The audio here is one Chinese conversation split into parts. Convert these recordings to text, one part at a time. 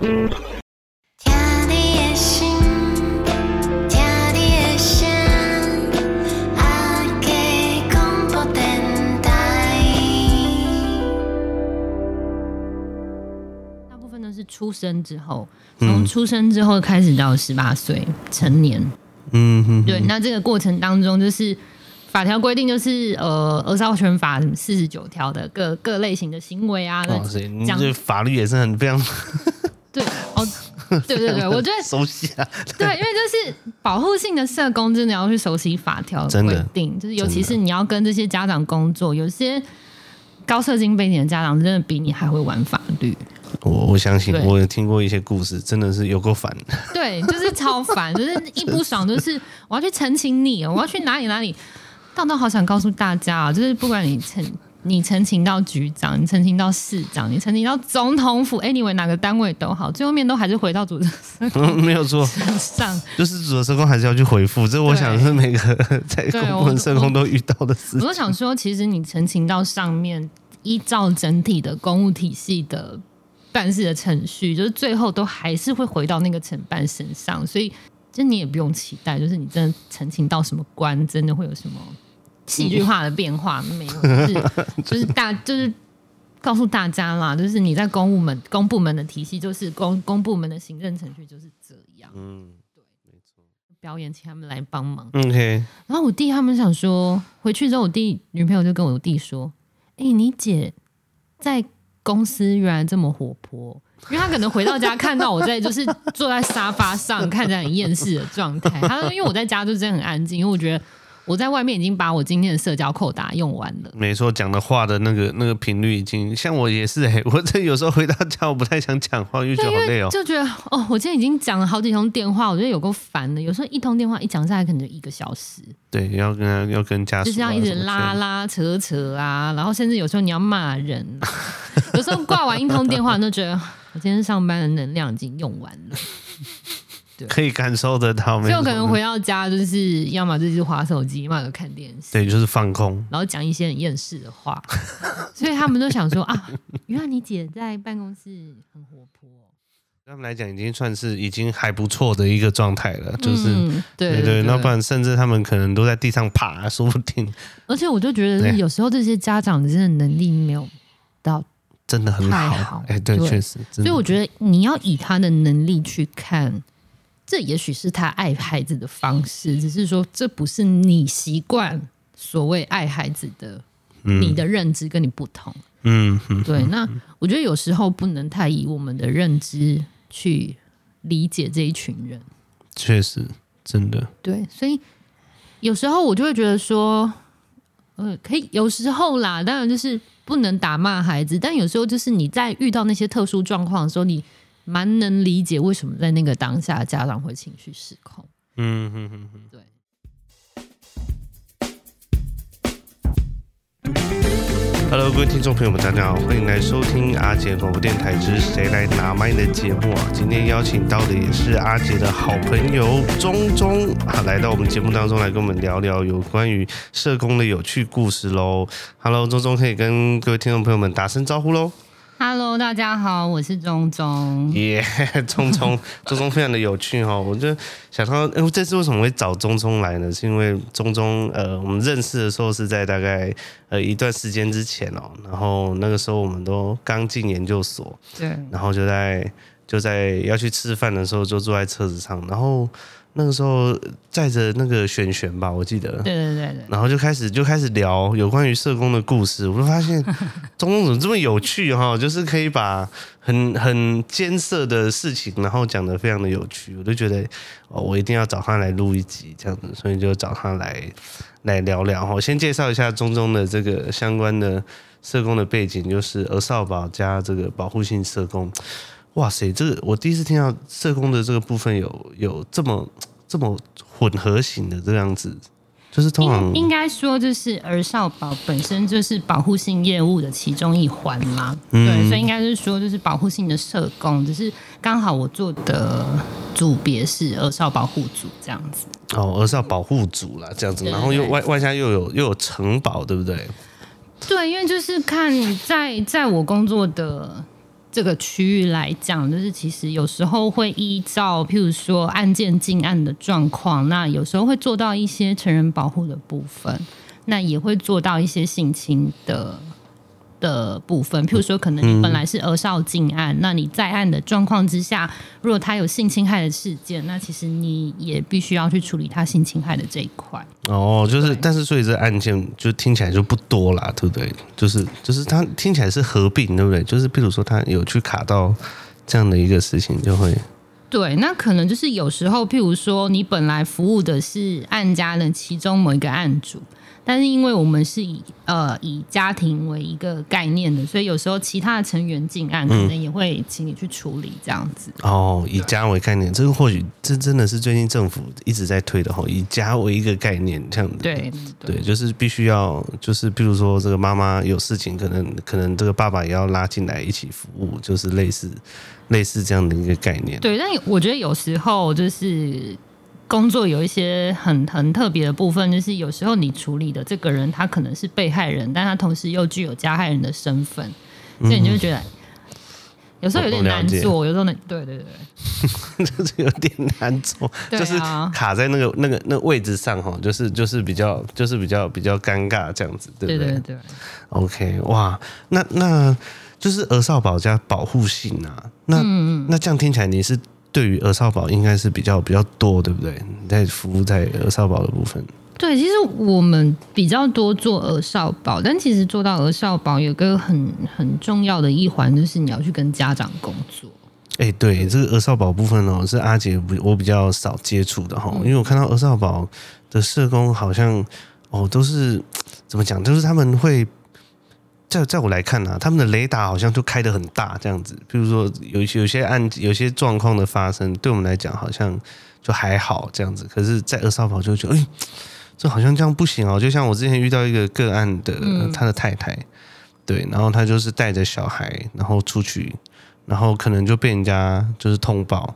大部分都是出生之后，从出生之后开始到十八岁成年。嗯哼，对，那这个过程当中就是。法条规定就是呃，儿少权法四十九条的各各类型的行为啊，哦，所以你这法律也是很非常对哦，对对对，我觉得熟悉啊，对，因为就是保护性的社工真的要去熟悉法条的规定，就是尤其是你要跟这些家长工作，有些高社经背景的家长真的比你还会玩法律。我我相信，我有听过一些故事，真的是有够烦。对，就是超烦，就是一不爽就是我要去澄清你，我要去哪里哪里。但我好想告诉大家啊，就是不管你陈你澄清到局长，你澄清到市长，你澄清到总统府，anyway 哪个单位都好，最后面都还是回到主责社工、嗯、没有错上，就是主责社工还是要去回复。这我想是每个在公部门社工都遇到的事情。我都想说，其实你澄清到上面，依照整体的公务体系的办事的程序，就是最后都还是会回到那个承办身上，所以。就你也不用期待，就是你真的澄清到什么官，真的会有什么戏剧化的变化没有？就是 就是大就是告诉大家啦，就是你在公务门公部门的体系，就是公公部门的行政程序就是这样。嗯，对，没错。表演请他们来帮忙。OK。然后我弟他们想说，回去之后我弟女朋友就跟我弟说：“哎、欸，你姐在公司原来这么活泼。”因为他可能回到家看到我在就是坐在沙发上看着很厌世的状态，他说因为我在家就真的很安静，因为我觉得我在外面已经把我今天的社交扣打用完了。没错，讲的话的那个那个频率已经像我也是哎，我这有时候回到家我不太想讲话，因为觉得好累哦，就觉得哦，我今天已经讲了好几通电话，我觉得有够烦的。有时候一通电话一讲下来可能就一个小时。对，要跟要跟家属、啊、就这样一直拉拉扯扯啊，然后甚至有时候你要骂人，有时候挂完一通电话都觉得。我今天上班的能量已经用完了，对，可以感受得到。所以我可能回到家，就是要么就是滑手机，要么就看电视，对，就是放空，然后讲一些很厌世的话。所以他们都想说啊，原来你姐在办公室很活泼。对他们来讲，已经算是已经还不错的一个状态了，就是、嗯、对对，对，那不然甚至他们可能都在地上爬，说不定。而且我就觉得，有时候这些家长真的能力没有到。真的很好，哎，对，确实。所以我觉得你要以他的能力去看，这也许是他爱孩子的方式，只是说这不是你习惯所谓爱孩子的，嗯、你的认知跟你不同。嗯，对。那我觉得有时候不能太以我们的认知去理解这一群人。确实，真的。对，所以有时候我就会觉得说，呃，可以有时候啦，当然就是。不能打骂孩子，但有时候就是你在遇到那些特殊状况的时候，你蛮能理解为什么在那个当下家长会情绪失控。嗯哼哼哼，对。Hello，各位听众朋友们，大家好，欢迎来收听阿杰广播电台之《谁来拿麦》的节目啊！今天邀请到的也是阿杰的好朋友钟钟啊，来到我们节目当中来跟我们聊聊有关于社工的有趣故事喽。Hello，中中可以跟各位听众朋友们打声招呼喽。Hello，大家好，我是中中。耶，中中，中中非常的有趣哈！我就想到，哎，这次为什么会找中中来呢？是因为中中，呃，我们认识的时候是在大概呃一段时间之前哦，然后那个时候我们都刚进研究所，对，然后就在就在要去吃饭的时候，就坐在车子上，然后。那个时候载着那个璇璇吧，我记得。对对对对。然后就开始就开始聊有关于社工的故事，我就发现 中中怎么这么有趣哈，就是可以把很很艰涩的事情，然后讲得非常的有趣，我就觉得哦，我一定要找他来录一集这样子，所以就找他来来聊聊哈。先介绍一下中中的这个相关的社工的背景，就是儿少保加这个保护性社工。哇塞，这个我第一次听到社工的这个部分有有这么这么混合型的这样子，就是通常应该说，就是儿少保本身就是保护性业务的其中一环嘛，嗯、对，所以应该是说就是保护性的社工，只是刚好我做的组别是儿少保护组这样子。哦，儿少保护组啦，这样子，然后又外外加又有又有城堡，对不对？对，因为就是看在在我工作的。这个区域来讲，就是其实有时候会依照譬如说案件进案的状况，那有时候会做到一些成人保护的部分，那也会做到一些性侵的。的部分，譬如说，可能你本来是儿少进案，嗯、那你在案的状况之下，如果他有性侵害的事件，那其实你也必须要去处理他性侵害的这一块。哦，就是，但是所以这案件就听起来就不多啦，对不对？就是，就是他听起来是合并，对不对？就是，譬如说他有去卡到这样的一个事情，就会。对，那可能就是有时候，譬如说，你本来服务的是案家的其中某一个案主。但是因为我们是以呃以家庭为一个概念的，所以有时候其他的成员进案，可能也会请你去处理这样子。嗯、哦，以家为概念，这个或许这真的是最近政府一直在推的吼，以家为一个概念这样子。对对，对，就是必须要，就是比如说这个妈妈有事情，可能可能这个爸爸也要拉进来一起服务，就是类似类似这样的一个概念。对，但我觉得有时候就是。工作有一些很很特别的部分，就是有时候你处理的这个人，他可能是被害人，但他同时又具有加害人的身份，所以你就会觉得有时候有点难做，有时候呢，对对对，就是有点难做，就是卡在那个那个那个位置上哈，就是就是比较就是比较比较尴尬这样子，对不对？对对对。OK，哇，那那就是儿少保加保护性啊，那、嗯、那这样听起来你是。对于儿少保应该是比较比较多，对不对？你在服务在儿少保的部分。对，其实我们比较多做儿少保，但其实做到儿少保有个很很重要的一环，就是你要去跟家长工作。哎，对，这个儿少保部分哦，是阿捷我比较少接触的哈，因为我看到儿少保的社工好像哦都是怎么讲，就是他们会。在在我来看呢、啊，他们的雷达好像就开得很大，这样子。比如说有有些案有些状况的发生，对我们来讲好像就还好这样子。可是，在二少保就觉得，哎，这好像这样不行哦。就像我之前遇到一个个案的，他的太太，对，然后他就是带着小孩，然后出去，然后可能就被人家就是通报。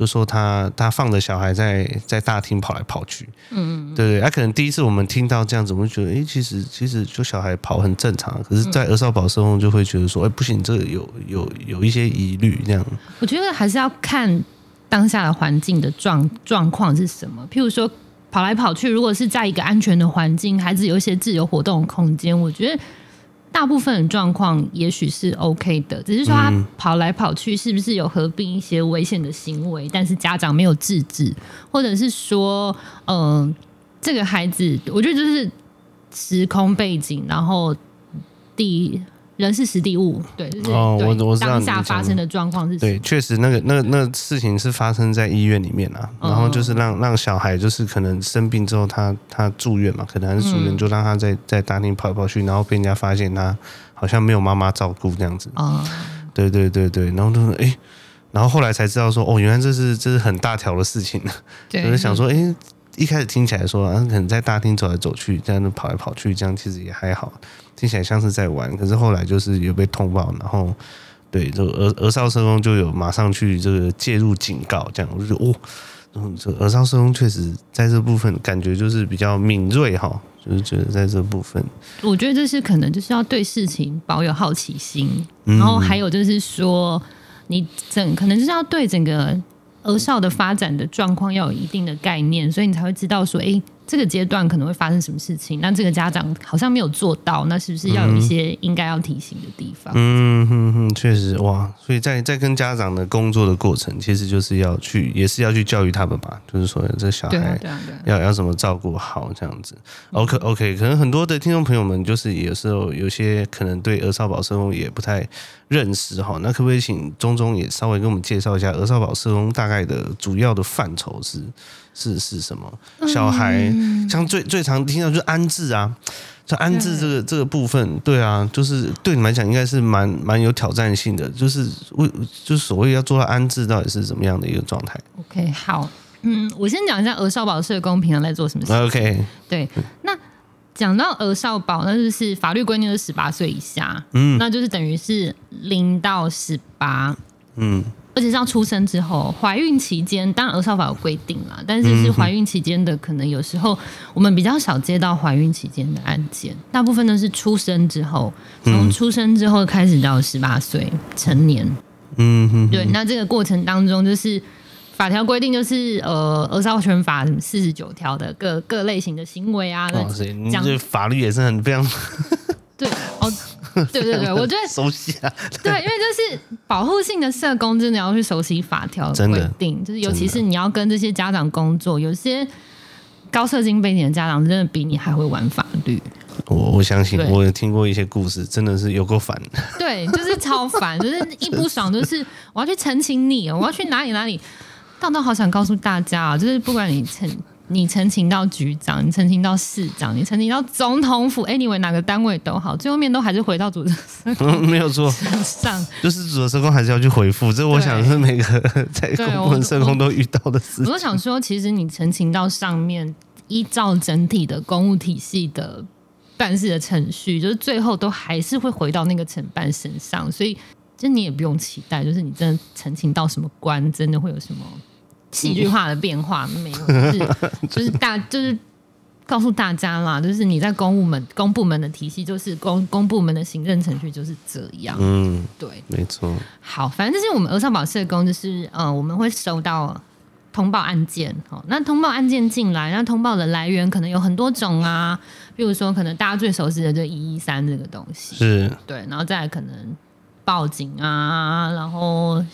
就说他他放着小孩在在大厅跑来跑去，嗯，对对，他、啊、可能第一次我们听到这样子，我们觉得，哎，其实其实就小孩跑很正常，可是，在儿少保社工就会觉得说，哎，不行，这个有有有一些疑虑，这样。我觉得还是要看当下的环境的状状况是什么。譬如说跑来跑去，如果是在一个安全的环境，孩子有一些自由活动的空间，我觉得。大部分的状况也许是 OK 的，只是说他跑来跑去是不是有合并一些危险的行为，但是家长没有制止，或者是说，嗯、呃，这个孩子，我觉得就是时空背景，然后第。人是实地物，对，就是、哦，我我知道当下发生的状况是？对，确实那个那那事情是发生在医院里面啊，然后就是让让小孩就是可能生病之后他他住院嘛，可能还是住院，就让他在在大厅跑来跑去，然后被人家发现他好像没有妈妈照顾这样子。啊，对对对对，然后就说哎，然后后来才知道说哦，原来这是这是很大条的事情，对。就是想说哎，一开始听起来说啊，可能在大厅走来走去，这样跑来跑去，这样其实也还好。听起来像是在玩，可是后来就是有被通报，然后对这个儿少社工就有马上去这个介入警告，这样我就觉得哦，嗯，这儿少社工确实在这部分感觉就是比较敏锐哈，就是觉得在这部分，我觉得这是可能就是要对事情保有好奇心，然后还有就是说你整可能就是要对整个儿少的发展的状况要有一定的概念，所以你才会知道说，哎。这个阶段可能会发生什么事情？那这个家长好像没有做到，那是不是要有一些应该要提醒的地方？嗯哼哼，确实哇！所以在在跟家长的工作的过程，其实就是要去，也是要去教育他们吧。就是说，这小孩要要怎么照顾好这样子。OK OK，可能很多的听众朋友们就是有时候有些可能对儿少保社工也不太认识哈。那可不可以请钟钟也稍微跟我们介绍一下儿少保社工大概的主要的范畴是？是是什么？小孩、嗯、像最最常听到就是安置啊，就安置这个对这个部分，对啊，就是对你们来讲应该是蛮蛮有挑战性的，就是为就是所谓要做到安置，到底是怎么样的一个状态？OK，好，嗯，我先讲一下鹅少保社工平常在做什么事。OK，对，那讲到儿少保，那就是法律规定是十八岁以下，嗯，那就是等于是零到十八，嗯。而而且是要出生之后，怀孕期间，当然儿少法有规定啦，但是是怀孕期间的，可能有时候我们比较少接到怀孕期间的案件，大部分都是出生之后，从出生之后开始到十八岁成年。嗯哼，对，那这个过程当中，就是法条规定，就是呃，儿少权法四十九条的各各类型的行为啊，这法律也是很非常对哦。对 对对，我觉得熟悉啊。对，因为就是保护性的社工，真的要去熟悉法条规定，就是尤其是你要跟这些家长工作，有些高社经背景的家长，真的比你还会玩法律。我我相信，我有听过一些故事，真的是有够烦。对，就是超烦，就是一不爽就是我要去澄清你，我要去哪里哪里。但我好想告诉大家啊，就是不管你澄。你澄清到局长，你澄清到市长，你澄清到总统府，anyway 哪个单位都好，最后面都还是回到主责社工、嗯、没有错，上就是主责社工还是要去回复，这我想是每个在公部门社工都遇到的事情。我都想说，其实你澄清到上面，依照整体的公务体系的办事的程序，就是最后都还是会回到那个承办身上，所以就你也不用期待，就是你真的澄清到什么官，真的会有什么。戏剧化的变化没有，就是 就是大就是告诉大家啦，就是你在公务门公部门的体系，就是公公部门的行政程序就是这样。嗯，对，没错。好，反正这是我们鹅少保社工，就是呃，我们会收到通报案件。好，那通报案件进来，那通报的来源可能有很多种啊，比如说可能大家最熟悉的就一一三这个东西，是对，然后再来可能报警啊，然后。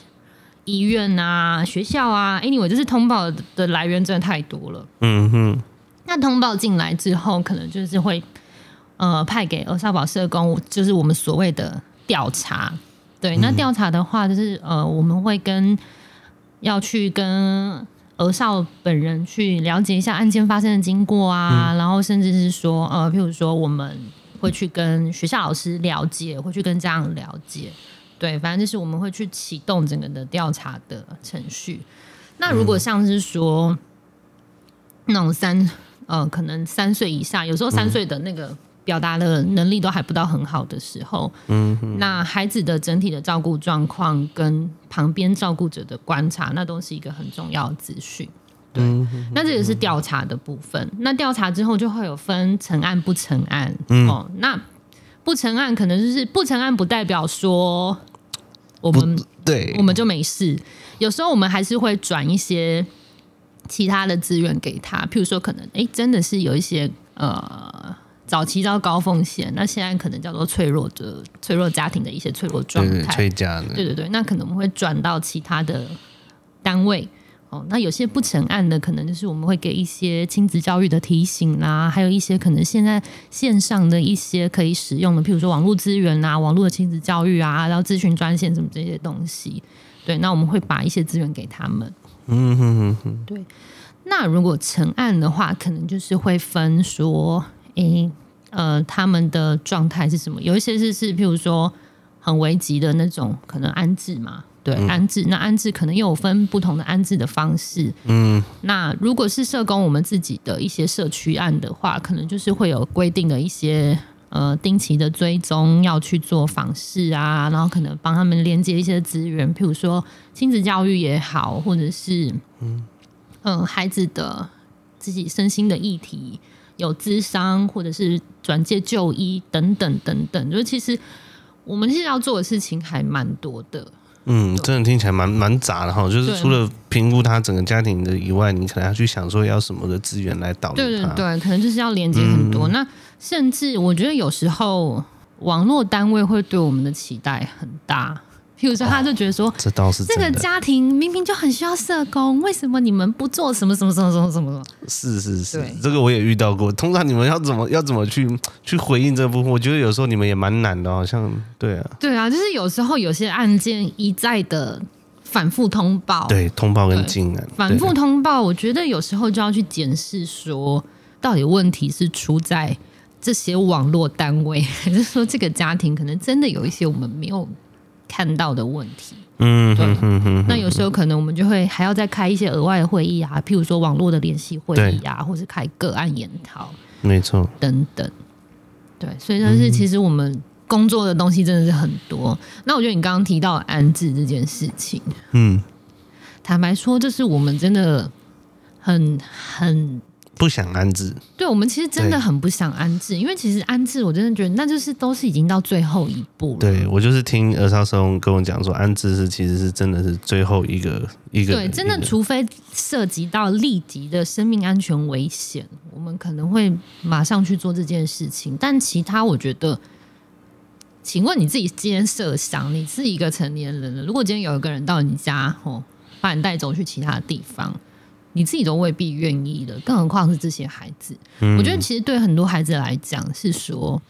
医院啊，学校啊，anyway，就是通报的来源真的太多了。嗯哼，那通报进来之后，可能就是会呃派给儿少保社工，就是我们所谓的调查。对，那调查的话，就是呃我们会跟要去跟儿少本人去了解一下案件发生的经过啊，嗯、然后甚至是说呃，譬如说我们会去跟学校老师了解，会去跟家长了解。对，反正就是我们会去启动整个的调查的程序。那如果像是说、嗯、那种三呃，可能三岁以下，有时候三岁的那个表达的能力都还不到很好的时候，嗯，那孩子的整体的照顾状况跟旁边照顾者的观察，那都是一个很重要的资讯。对，嗯、那这也是调查的部分。那调查之后就会有分成案不成案。嗯、哦，那。不成案可能就是不成案，不代表说我们对我们就没事。有时候我们还是会转一些其他的资源给他，譬如说可能哎，真的是有一些呃早期到高风险，那现在可能叫做脆弱的脆弱家庭的一些脆弱状态，对对对，那可能我们会转到其他的单位。哦，那有些不成案的，可能就是我们会给一些亲子教育的提醒啦，还有一些可能现在线上的一些可以使用的，譬如说网络资源啊，网络的亲子教育啊，然后咨询专线什么这些东西。对，那我们会把一些资源给他们。嗯哼哼哼。对，那如果成案的话，可能就是会分说，诶，呃，他们的状态是什么？有一些是是譬如说很危急的那种，可能安置嘛。对，安置，那安置可能又有分不同的安置的方式。嗯，那如果是社工我们自己的一些社区案的话，可能就是会有规定的一些呃定期的追踪，要去做访视啊，然后可能帮他们连接一些资源，譬如说亲子教育也好，或者是嗯嗯、呃、孩子的自己身心的议题，有咨商或者是转介就医等等等等，就是其实我们现在要做的事情还蛮多的。嗯，真的听起来蛮蛮杂的哈，就是除了评估他整个家庭的以外，你可能要去想说要什么的资源来导入。对对对，可能就是要连接很多。嗯、那甚至我觉得有时候网络单位会对我们的期待很大。譬如说，他就觉得说，这倒是这个家庭明明就很需要社工，为什么你们不做什么什么什么什么什么？是是是，这个我也遇到过。通常你们要怎么 要怎么去去回应这部分？我觉得有时候你们也蛮难的，好像对啊，对啊，就是有时候有些案件一再的反复通报，对，通报跟进案，反复通报，我觉得有时候就要去检视说，到底问题是出在这些网络单位，还是说这个家庭可能真的有一些我们没有。看到的问题，嗯，对，那有时候可能我们就会还要再开一些额外的会议啊，譬如说网络的联系会议啊，或是开个案研讨，没错，等等，对，所以但是其实我们工作的东西真的是很多。那我觉得你刚刚提到安置这件事情，嗯，坦白说，这是我们真的很很。不想安置，对，我们其实真的很不想安置，因为其实安置，我真的觉得那就是都是已经到最后一步了。对，我就是听儿少松跟我讲说，安置是其实是真的是最后一个一个。对，真的，除非涉及到立即的生命安全危险，我们可能会马上去做这件事情。但其他，我觉得，请问你自己今天设想，你是一个成年人了，如果今天有一个人到你家，哦，把你带走去其他地方。你自己都未必愿意的，更何况是这些孩子。嗯。我觉得其实对很多孩子来讲，是说，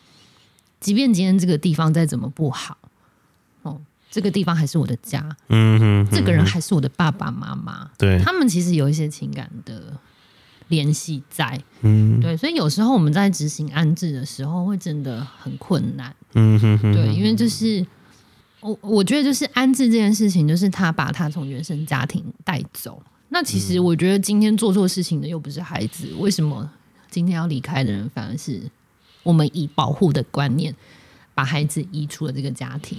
即便今天这个地方再怎么不好，哦，这个地方还是我的家。嗯哼，这个人还是我的爸爸妈妈。对，他们其实有一些情感的联系在。嗯，对，所以有时候我们在执行安置的时候，会真的很困难。嗯哼哼，对，因为就是我我觉得就是安置这件事情，就是他把他从原生家庭带走。那其实我觉得今天做错事情的又不是孩子，为什么今天要离开的人反而是我们以保护的观念把孩子移出了这个家庭？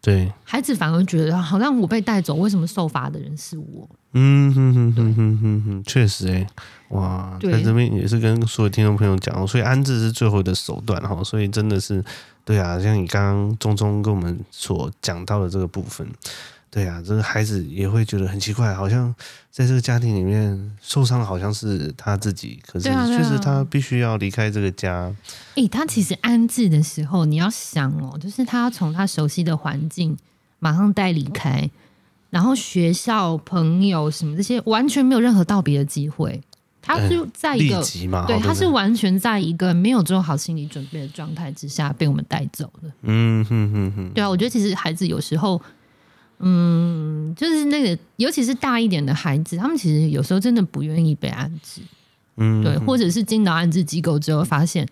对，孩子反而觉得好像我被带走，为什么受罚的人是我？嗯哼哼哼哼哼哼，确实哎，哇，在这边也是跟所有听众朋友讲，所以安置是最后的手段哈，所以真的是对啊，像你刚刚中中跟我们所讲到的这个部分。对啊，这个孩子也会觉得很奇怪，好像在这个家庭里面受伤，好像是他自己，可是确实他必须要离开这个家。诶、欸，他其实安置的时候，你要想哦，就是他要从他熟悉的环境马上带离开，然后学校、朋友什么这些，完全没有任何道别的机会。他就在一个对，他是完全在一个没有做好心理准备的状态之下被我们带走的。嗯哼哼哼，对啊，我觉得其实孩子有时候。嗯，就是那个，尤其是大一点的孩子，他们其实有时候真的不愿意被安置，嗯，对，或者是进到安置机构之后，发现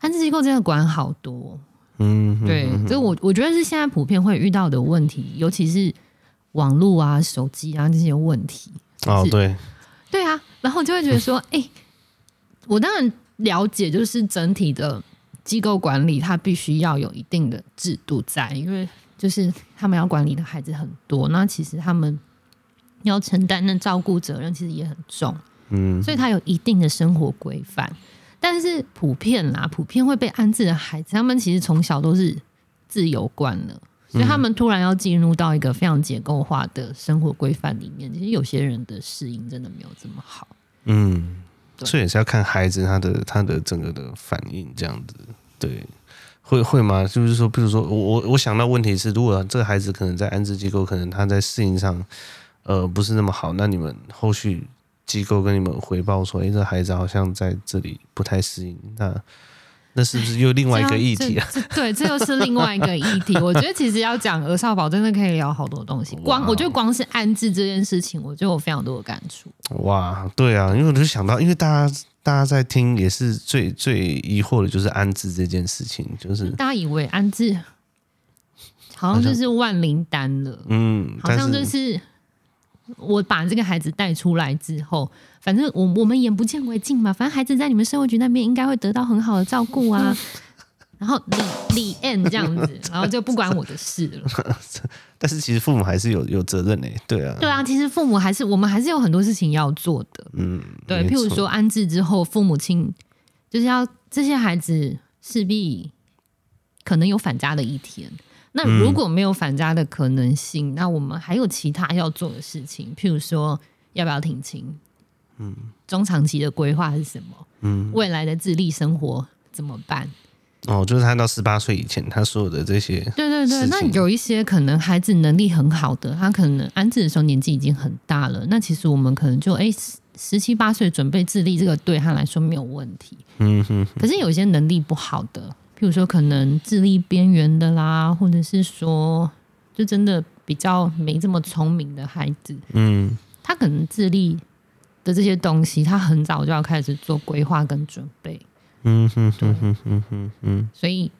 安置机构真的管好多，嗯，对，所以我我觉得是现在普遍会遇到的问题，尤其是网络啊、手机啊这些问题。哦，对，对啊，然后就会觉得说，哎、欸，我当然了解，就是整体的机构管理，它必须要有一定的制度在，因为。就是他们要管理的孩子很多，那其实他们要承担的照顾责任其实也很重，嗯，所以他有一定的生活规范。但是普遍啦，普遍会被安置的孩子，他们其实从小都是自由惯了，所以他们突然要进入到一个非常结构化的生活规范里面，其实有些人的适应真的没有这么好。嗯，所以也是要看孩子他的他的整个的反应这样子，对。会会吗？就是说，比如说，我我我想到问题是，如果这个孩子可能在安置机构，可能他在适应上，呃，不是那么好，那你们后续机构跟你们回报说，哎，这孩子好像在这里不太适应，那那是不是又另外一个议题啊？对，这又是另外一个议题。我觉得其实要讲儿少保，真的可以聊好多东西。光我觉得光是安置这件事情，我就有非常多的感触。哇，对啊，因为我就想到，因为大家。大家在听也是最最疑惑的，就是安置这件事情，就是大家以为安置好像就是万灵丹了，嗯，好像就是我把这个孩子带出来之后，反正我我们眼不见为净嘛，反正孩子在你们社会局那边应该会得到很好的照顾啊。然后李李 N 这样子，然后就不关我的事了。但是其实父母还是有有责任呢，对啊。对啊，其实父母还是我们还是有很多事情要做的。嗯，对，譬如说安置之后，父母亲就是要这些孩子势必可能有返家的一天。那如果没有返家的可能性，嗯，那我们还有其他要做的事情，譬如说要不要停亲？嗯，中长期的规划是什么？嗯，未来的自立生活怎么办？哦，就是他到十八岁以前，他所有的这些，对对对。那有一些可能孩子能力很好的，他可能安置的时候年纪已经很大了。那其实我们可能就哎，十七八岁准备自立，这个对他来说没有问题。嗯哼，哼。可是有一些能力不好的，譬如说可能智力边缘的啦，或者是说就真的比较没这么聪明的孩子，嗯，他可能智力的这些东西，他很早就要开始做规划跟准备。嗯哼哼哼哼哼哼，所以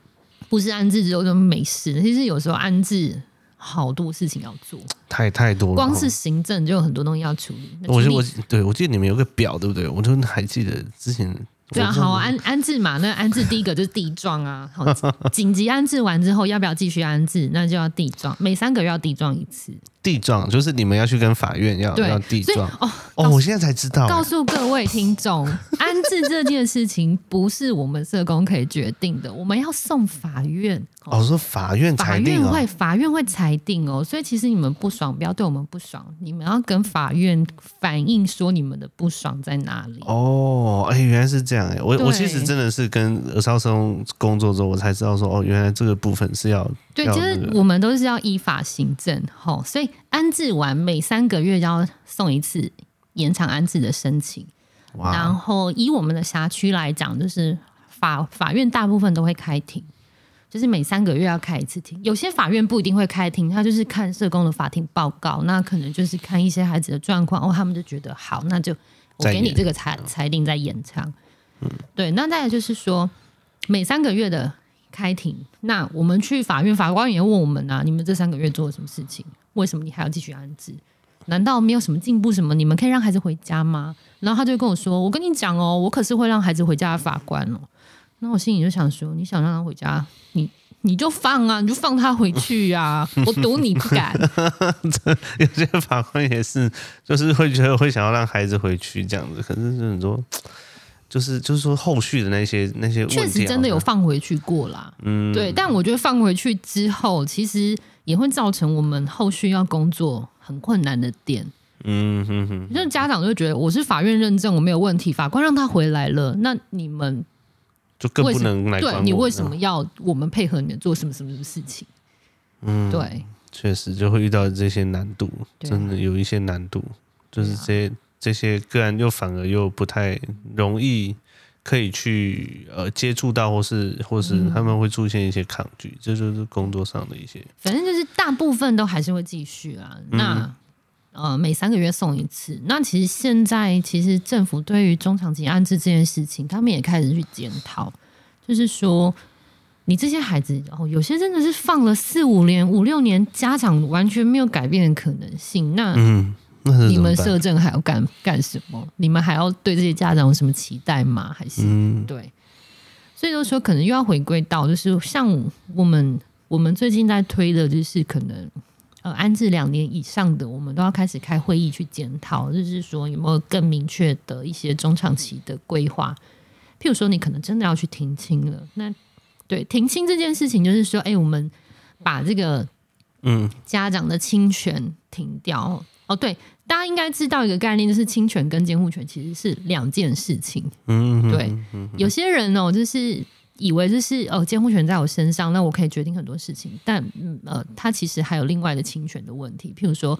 不是安置之后就没事。其实有时候安置好多事情要做，太太多了。光是行政就有很多东西要处理。我我对我记得你们有个表，对不对？我就还记得之前对啊，好安安置嘛，那安置第一个就是地状啊，好，紧急安置完之后要不要继续安置？那就要地状，每三个月要地状一次。地状就是你们要去跟法院要要地状哦哦，我现在才知道。告诉各位听众，安置这件事情不是我们社工可以决定的，我们要送法院。哦，说法院裁定，法院会法院会裁定哦，所以其实你们不爽，不要对我们不爽，你们要跟法院反映说你们的不爽在哪里。哦，哎，原来是这样哎，我我其实真的是跟儿少社工工作之后，我才知道说哦，原来这个部分是要对，其实我们都是要依法行政，吼，所以安置完每三个月要送一次延长安置的申请，然后以我们的辖区来讲，就是法法院大部分都会开庭。就是每三个月要开一次庭，有些法院不一定会开庭，他就是看社工的法庭报告，那可能就是看一些孩子的状况，哦，他们就觉得好，那就我给你这个裁裁定再延长。嗯，对，那再来就是说每三个月的开庭，那我们去法院，法官也问我们啊，你们这三个月做了什么事情？为什么你还要继续安置？难道没有什么进步？什么？你们可以让孩子回家吗？然后他就跟我说，我跟你讲哦，我可是会让孩子回家的法官哦。那我心里就想说，你想让他回家，你你就放啊，你就放他回去啊！我赌你不敢。有些法官也是，就是会觉得会想要让孩子回去这样子，可是很多就是就是说后续的那些那些问题，确实真的有放回去过啦。嗯，对。但我觉得放回去之后，其实也会造成我们后续要工作很困难的点。嗯哼哼，就是家长就觉得我是法院认证我没有问题，法官让他回来了，那你们。就更不能来。对，你为什么要我们配合你们做什么什么什么事情？嗯，对，确实就会遇到这些难度，真的有一些难度，就是这些这些个案又反而又不太容易可以去呃接触到，或是或是他们会出现一些抗拒，这就是工作上的一些。反正就是大部分都还是会继续啊。那。呃，每三个月送一次。那其实现在，其实政府对于中长期安置这件事情，他们也开始去检讨，就是说，你这些孩子，哦，有些真的是放了四五年、五六年，家长完全没有改变的可能性。那，嗯，那你们社政还要干干什么？你们还要对这些家长有什么期待吗？还是、嗯、对？所以就说，可能又要回归到，就是像我们我们最近在推的，就是可能。呃，安置两年以上的，我们都要开始开会议去检讨，就是说有没有更明确的一些中长期的规划。譬如说，你可能真的要去停亲了，那对停亲这件事情，就是说，哎、欸，我们把这个嗯家长的侵权停掉。嗯、哦，对，大家应该知道一个概念，就是侵权跟监护权其实是两件事情。嗯，对，嗯嗯、有些人哦，就是。以为就是哦，监护权在我身上，那我可以决定很多事情。但呃，他其实还有另外的侵权的问题，譬如说，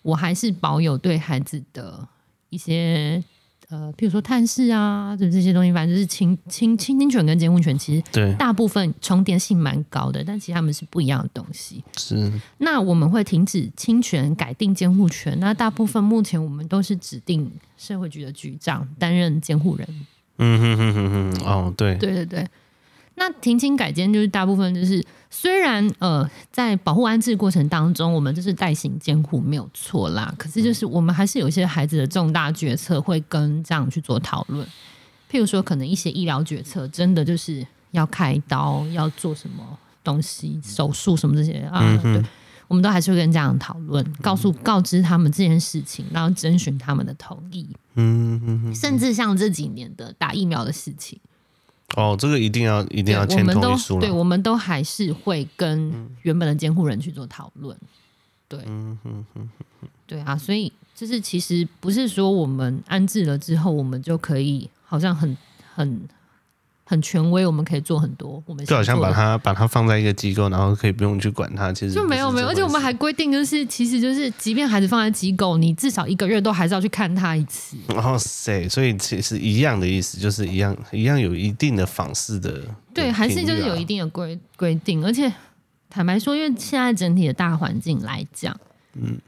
我还是保有对孩子的一些呃，譬如说探视啊，就这些东西，反正就是亲亲亲亲权跟监护权，其实对大部分重叠性蛮高的，但其实他们是不一样的东西。是。那我们会停止侵权，改定监护权。那大部分目前我们都是指定社会局的局长担任监护人。嗯哼哼哼哼。哦，对。对对对。那停亲改监就是大部分就是，虽然呃在保护安置过程当中，我们就是代行监护没有错啦，可是就是我们还是有一些孩子的重大决策会跟这样去做讨论，譬如说可能一些医疗决策真的就是要开刀要做什么东西手术什么这些啊，嗯、对，我们都还是会跟家长讨论，告诉告知他们这件事情，然后征询他们的同意，嗯甚至像这几年的打疫苗的事情。哦，这个一定要一定要签同意书了。对，我们都还是会跟原本的监护人去做讨论。对，嗯嗯嗯嗯，对啊，所以就是其实不是说我们安置了之后，我们就可以好像很很。很权威，我们可以做很多。我们就好像把它把它放在一个机构，然后可以不用去管它。其实就没有没有，而且我们还规定，就是其实就是，即便孩子放在机构，你至少一个月都还是要去看他一次。哇塞！所以其实一样的意思，就是一样一样有一定的访视的。对，还是就是有一定的规规定。而且坦白说，因为现在整体的大环境来讲，嗯，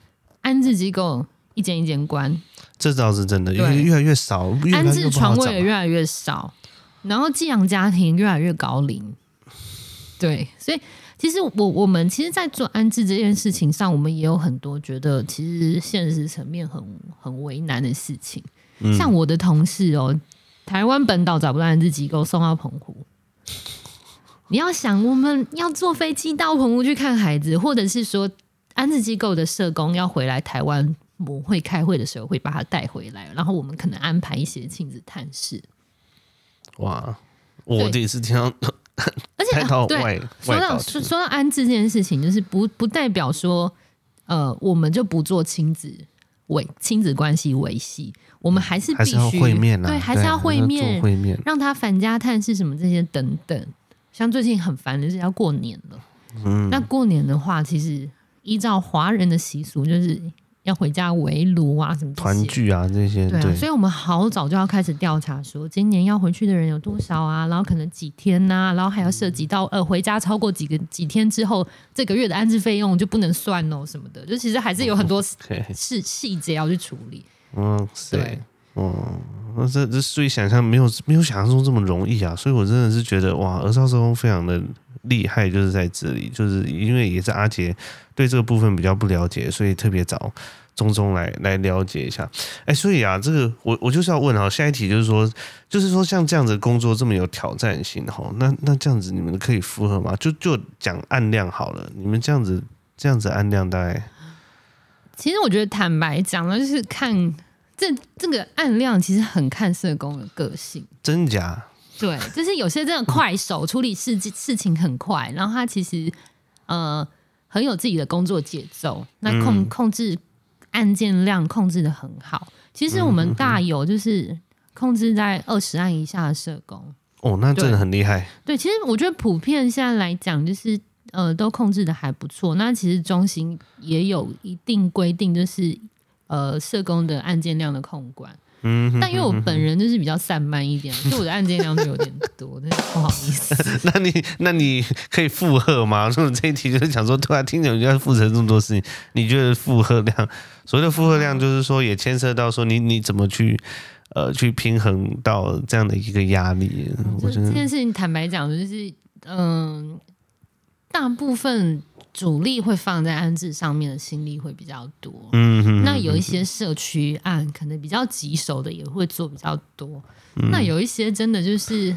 安置机构一间一间关，这倒是真的，因为越来越少，安置床位也越来越少。然后寄养家庭越来越高龄，对，所以其实我我们其实，在做安置这件事情上，我们也有很多觉得其实现实层面很很为难的事情。嗯、像我的同事哦，台湾本岛找不到安置机构送到澎湖。你要想，我们要坐飞机到澎湖去看孩子，或者是说安置机构的社工要回来台湾母会开会的时候，会把他带回来，然后我们可能安排一些亲子探视。哇，我第一次听到，而且 到对，说到说说到安置这件事情，就是不不代表说，呃，我们就不做亲子维亲子关系维系，我们还是必须会面、啊、对，还是要会面，会面，让他返家探视什么这些等等。像最近很烦的是要过年了，嗯，那过年的话，其实依照华人的习俗，就是要回家围炉啊，什么团聚啊这些，对，所以我们好早就要开始调查，说今年要回去的人有多少啊，然后可能几天呐、啊，然后还要涉及到呃回家超过几个几天之后，这个月的安置费用就不能算哦什么的，就其实还是有很多事细节要去处理，嗯，对。哦，那这这所以想象没有没有想象中这么容易啊！所以我真的是觉得哇，儿少社工非常的厉害，就是在这里，就是因为也是阿杰对这个部分比较不了解，所以特别找中中来来了解一下。哎，所以啊，这个我我就是要问啊，下一题就是说，就是说像这样子的工作这么有挑战性哈，那那这样子你们可以符合吗？就就讲案量好了，你们这样子这样子案量大概？其实我觉得坦白讲呢，就是看。这这个案量其实很看社工的个性，真假？对，就是有些真的快手处理事事情很快，然后他其实呃很有自己的工作节奏，那控控制案件量控制的很好。其实我们大有就是控制在二十案以下的社工，哦，那真的很厉害。对，其实我觉得普遍现在来讲，就是呃都控制的还不错。那其实中心也有一定规定，就是。呃，社工的案件量的控管，嗯，但因为我本人就是比较散漫一点，所以我的案件量就有点多，那不好意思。那你那你可以负荷吗？所以这一题就是想说，突然听人家负责这么多事情，你觉得负荷量？所谓的负荷量就是说，也牵涉到说你你怎么去呃去平衡到这样的一个压力。我觉得这件事情坦白讲，就是嗯、呃，大部分。主力会放在安置上面的心力会比较多，嗯哼，那有一些社区案可能比较棘手的也会做比较多，嗯、那有一些真的就是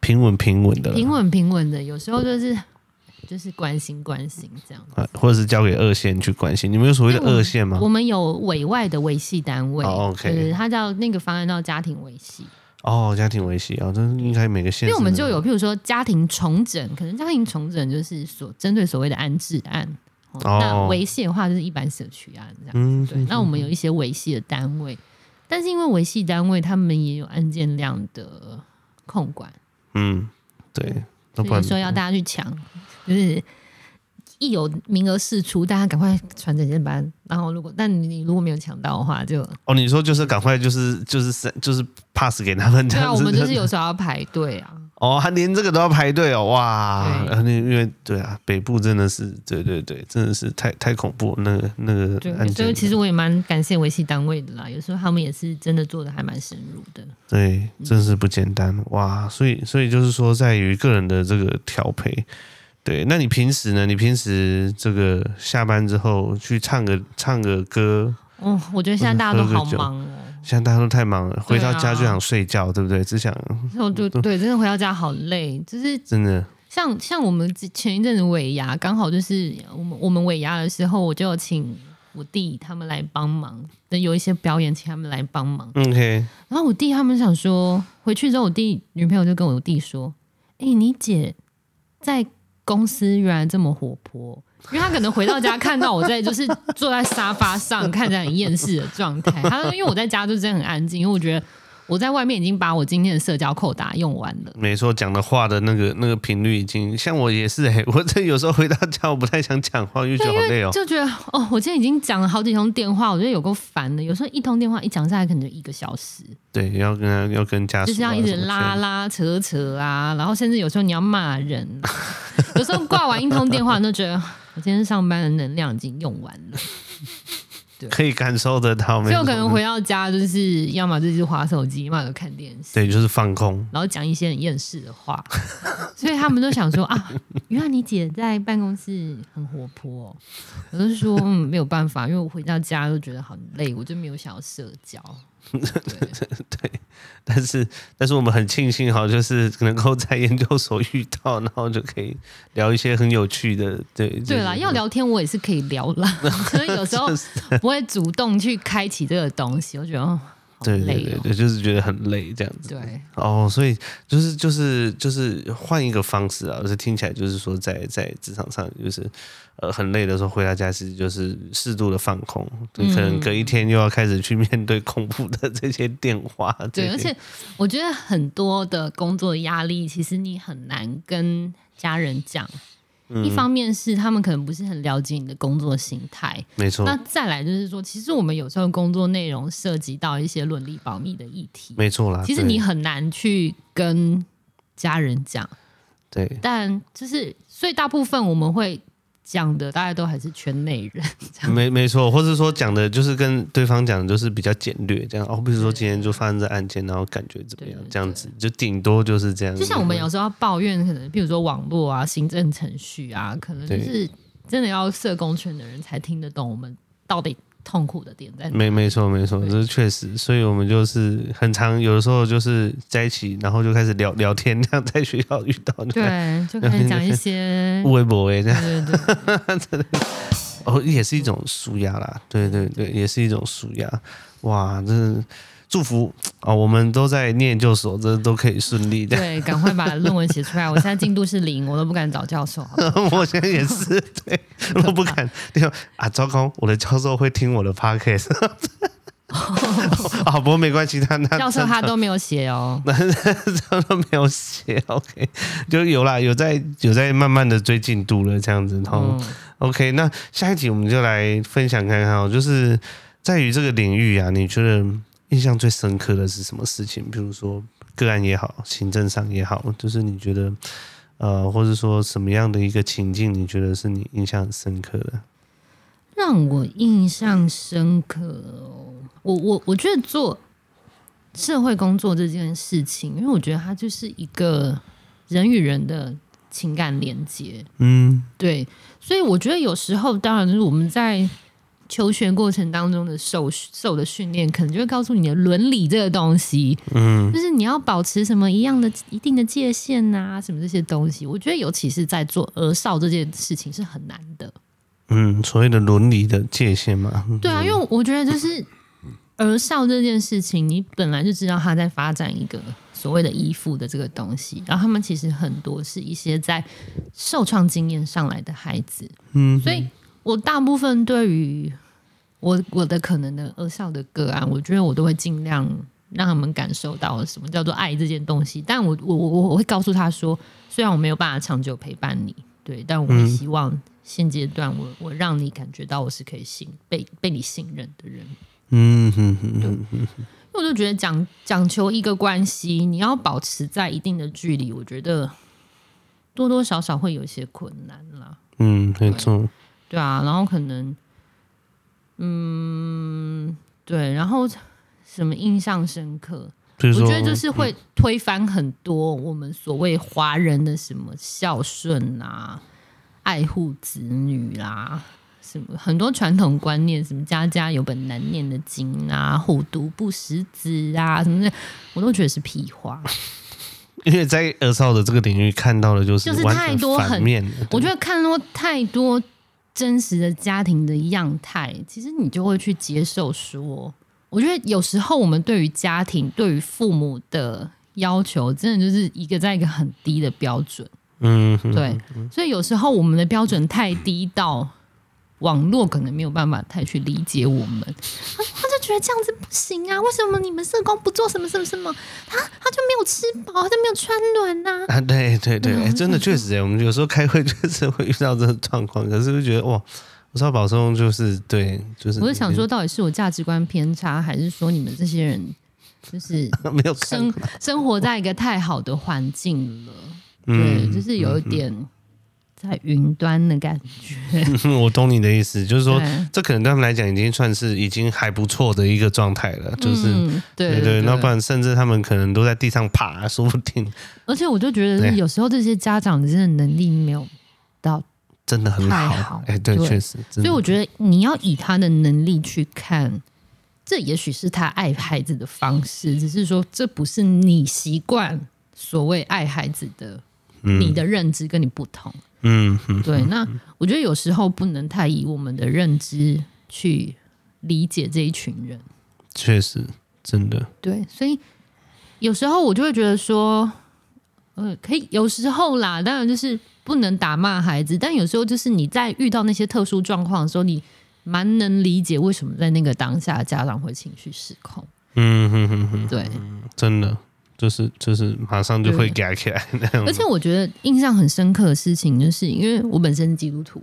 平稳平稳的，平稳平稳的，有时候就是就是关心关心这样子，或者是交给二线去关心。你们有所谓的二线吗？我们有委外的维系单位，哦、OK，它叫那个方案叫家庭维系。哦，家庭维系啊，这应该每个县，因为我们就有，譬如说家庭重整，可能家庭重整就是所针对所谓的安置案，哦、那维系的话就是一般社区案这样。嗯，对。那我们有一些维系的单位，但是因为维系单位他们也有案件量的控管，嗯，对，所以有时候要大家去抢，就是。一有名额释出，大家赶快传整间班。然后如果，但你如果没有抢到的话，就哦，你说就是赶快就是就是就是 pass 给他们这样子。对啊，我们就是有时候要排队啊。哦，还连这个都要排队哦，哇！那因为对啊，北部真的是对对对，真的是太太恐怖。那个那个，对，所以其实我也蛮感谢维系单位的啦。有时候他们也是真的做的还蛮深入的。对，真是不简单哇！所以所以就是说，在于个人的这个调配。对，那你平时呢？你平时这个下班之后去唱个唱个歌？哦，我觉得现在大家都好忙哦。现在大家都太忙了，回到家就想睡觉，对，不对？只想。我就对，真的回到家好累，就是 真的。像像我们前一阵子尾牙，刚好就是我们我们尾牙的时候，我就请我弟他们来帮忙，等有一些表演，请他们来帮忙。OK。然后我弟他们想说，回去之后，我弟女朋友就跟我弟说：“哎，你姐在。”公司原来这么活泼，因为他可能回到家看到我在就是坐在沙发上看着很厌世的状态。他说：“因为我在家就真的很安静，因为我觉得我在外面已经把我今天的社交扣打用完了。”没错，讲的话的那个那个频率已经像我也是哎、欸，我这有时候回到家我不太想讲话，因为觉得好累哦，就觉得哦，我今天已经讲了好几通电话，我觉得有够烦的。有时候一通电话一讲下来可能就一个小时。对，要跟要跟家属、啊、就是要一直拉拉扯扯啊，然后甚至有时候你要骂人。有时候挂完一通电话，都觉得我今天上班的能量已经用完了。对，可以感受得到。就可能回到家，就是要么就是划手机，要么就看电视。对，就是放空，然后讲一些很厌世的话。所以他们都想说啊，原来你姐在办公室很活泼哦。我就说嗯，没有办法，因为我回到家都觉得很累，我就没有想要社交。对，但是但是我们很庆幸哈，就是能够在研究所遇到，然后就可以聊一些很有趣的。对对啦，要聊天我也是可以聊啦，所以有时候不会主动去开启这个东西，我觉得哦。对对对对，就是觉得很累这样子。对哦，所以就是就是就是换一个方式啊，就是听起来就是说在在职场上就是呃很累的时候回到家是就是适度的放空，你可能隔一天又要开始去面对恐怖的这些电话。对，而且我觉得很多的工作压力，其实你很难跟家人讲。一方面是他们可能不是很了解你的工作形态，没错。那再来就是说，其实我们有时候工作内容涉及到一些伦理保密的议题，没错啦。其实你很难去跟家人讲，对。但就是，所以大部分我们会。讲的大家都还是圈内人，没没错，或者说讲的就是跟对方讲的就是比较简略，这样哦，比如说今天就发生这案件，然后感觉怎么样，这样子就顶多就是这样。就像我们有时候要抱怨，可能比如说网络啊、行政程序啊，可能就是真的要社工圈的人才听得懂我们到底。痛苦的点在哪？没没错没错，这是确实，所以我们就是很常有的时候就是在一起，然后就开始聊 聊天，这样在学校遇到，对，就开始讲一些 微博这样，对对对，哦，也是一种舒压啦，对对对，也是一种舒压，哇，这是。祝福哦，我们都在念研究所，这都可以顺利的。对，赶快把论文写出来。我现在进度是零，我都不敢找教授。我现在也是，对，我不敢。啊，糟糕，我的教授会听我的 podcast。啊，不过没关系，他那教授他都没有写哦，他都没有写。OK，就有啦，有在有在慢慢的追进度了，这样子。然后、嗯、OK，那下一集我们就来分享看看哦，就是在于这个领域啊，你觉得？印象最深刻的是什么事情？比如说个案也好，行政上也好，就是你觉得，呃，或者说什么样的一个情境，你觉得是你印象很深刻的？让我印象深刻哦，我我我觉得做社会工作这件事情，因为我觉得它就是一个人与人的情感连接。嗯，对，所以我觉得有时候，当然就是我们在。求学过程当中的受受的训练，可能就会告诉你的伦理这个东西，嗯，就是你要保持什么一样的一定的界限啊，什么这些东西。我觉得尤其是在做儿少这件事情是很难的。嗯，所谓的伦理的界限嘛。对啊，因为我觉得就是儿少这件事情，你本来就知道他在发展一个所谓的依附的这个东西，然后他们其实很多是一些在受创经验上来的孩子，嗯，所以。我大部分对于我我的可能的二少的个案，我觉得我都会尽量让他们感受到什么叫做爱这件东西。但我我我我会告诉他说，虽然我没有办法长久陪伴你，对，但我希望现阶段我我让你感觉到我是可以信被被你信任的人。嗯哼哼哼，因为我就觉得讲讲求一个关系，你要保持在一定的距离，我觉得多多少少会有一些困难啦。嗯，没错。对啊，然后可能，嗯，对，然后什么印象深刻？我觉得就是会推翻很多我们所谓华人的什么孝顺啊、爱护子女啦、啊，什么很多传统观念，什么家家有本难念的经啊，虎毒不食子啊，什么的，我都觉得是屁话。因为在儿少的这个领域看到的就是就是太多很面，我觉得看到太多。真实的家庭的样态，其实你就会去接受说，我觉得有时候我们对于家庭、对于父母的要求，真的就是一个在一个很低的标准。嗯，对，所以有时候我们的标准太低到。网络可能没有办法太去理解我们，他他就觉得这样子不行啊！为什么你们社工不做什么什么什么？他他就没有吃饱，他就没有穿暖呐、啊？啊，对对对，欸、真的确实哎，我们有时候开会确实会遇到这种状况，可是就觉得哇，我说保送就是对，就是我是想说，到底是我价值观偏差，还是说你们这些人就是 没有生生活在一个太好的环境了？对，就是有一点。在云端的感觉，我懂你的意思，就是说，这可能对他们来讲已经算是已经还不错的一个状态了，就是、嗯、对对，那不然甚至他们可能都在地上爬，说不定。而且我就觉得，有时候这些家长真的能力没有到真的很好，哎，对，确实。所以我觉得你要以他的能力去看这也许是他爱孩子的方式，只是说这不是你习惯所谓爱孩子的，嗯、你的认知跟你不同。嗯，对。那我觉得有时候不能太以我们的认知去理解这一群人。确实，真的。对，所以有时候我就会觉得说，呃，可以有时候啦，当然就是不能打骂孩子，但有时候就是你在遇到那些特殊状况的时候，你。蛮能理解为什么在那个当下家长会情绪失控。嗯哼哼哼，对，真的就是就是马上就会改起来那样。而且我觉得印象很深刻的事情，就是因为我本身是基督徒。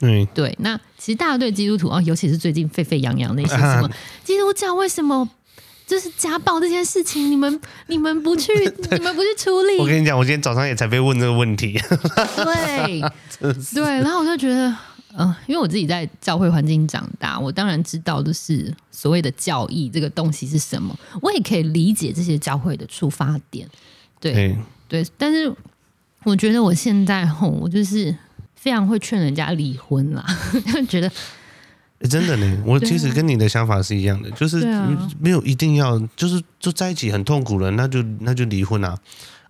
嗯，对。那其实大家对基督徒啊，尤其是最近沸沸扬扬那些什么 基督教为什么就是家暴这件事情，你们 你们不去 你们不去处理？我跟你讲，我今天早上也才被问这个问题。对，对。然后我就觉得。嗯、呃，因为我自己在教会环境长大，我当然知道就是所谓的教义这个东西是什么，我也可以理解这些教会的出发点，对对，对。但是我觉得我现在吼，我就是非常会劝人家离婚啦，就觉得、欸、真的呢。我其实跟你的想法是一样的，啊、就是没有一定要，就是就在一起很痛苦了，那就那就离婚啊。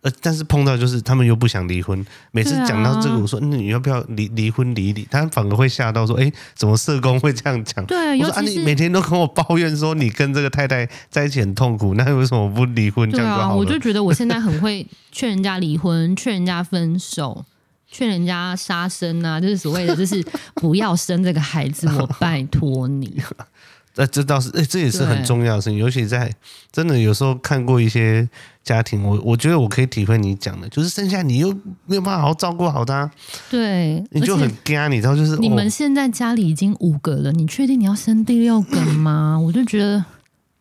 呃，但是碰到就是他们又不想离婚，每次讲到这个，我说、啊、你要不要离离婚离离？他反而会吓到说，哎，怎么社工会这样讲？对，我说啊，你每天都跟我抱怨说你跟这个太太在一起很痛苦，那为什么不离婚？这样就好了。对啊，我就觉得我现在很会劝人家离婚，劝人家分手，劝人家杀生啊，就是所谓的就是不要生这个孩子，我拜托你。呃，这倒是，哎，这也是很重要的事情，尤其在真的有时候看过一些家庭，我我觉得我可以体会你讲的，就是剩下你又没有办法好好照顾好他，对，你就很干，你知道，就是你们现在家里已经五个了，你确定你要生第六个吗？我就觉得，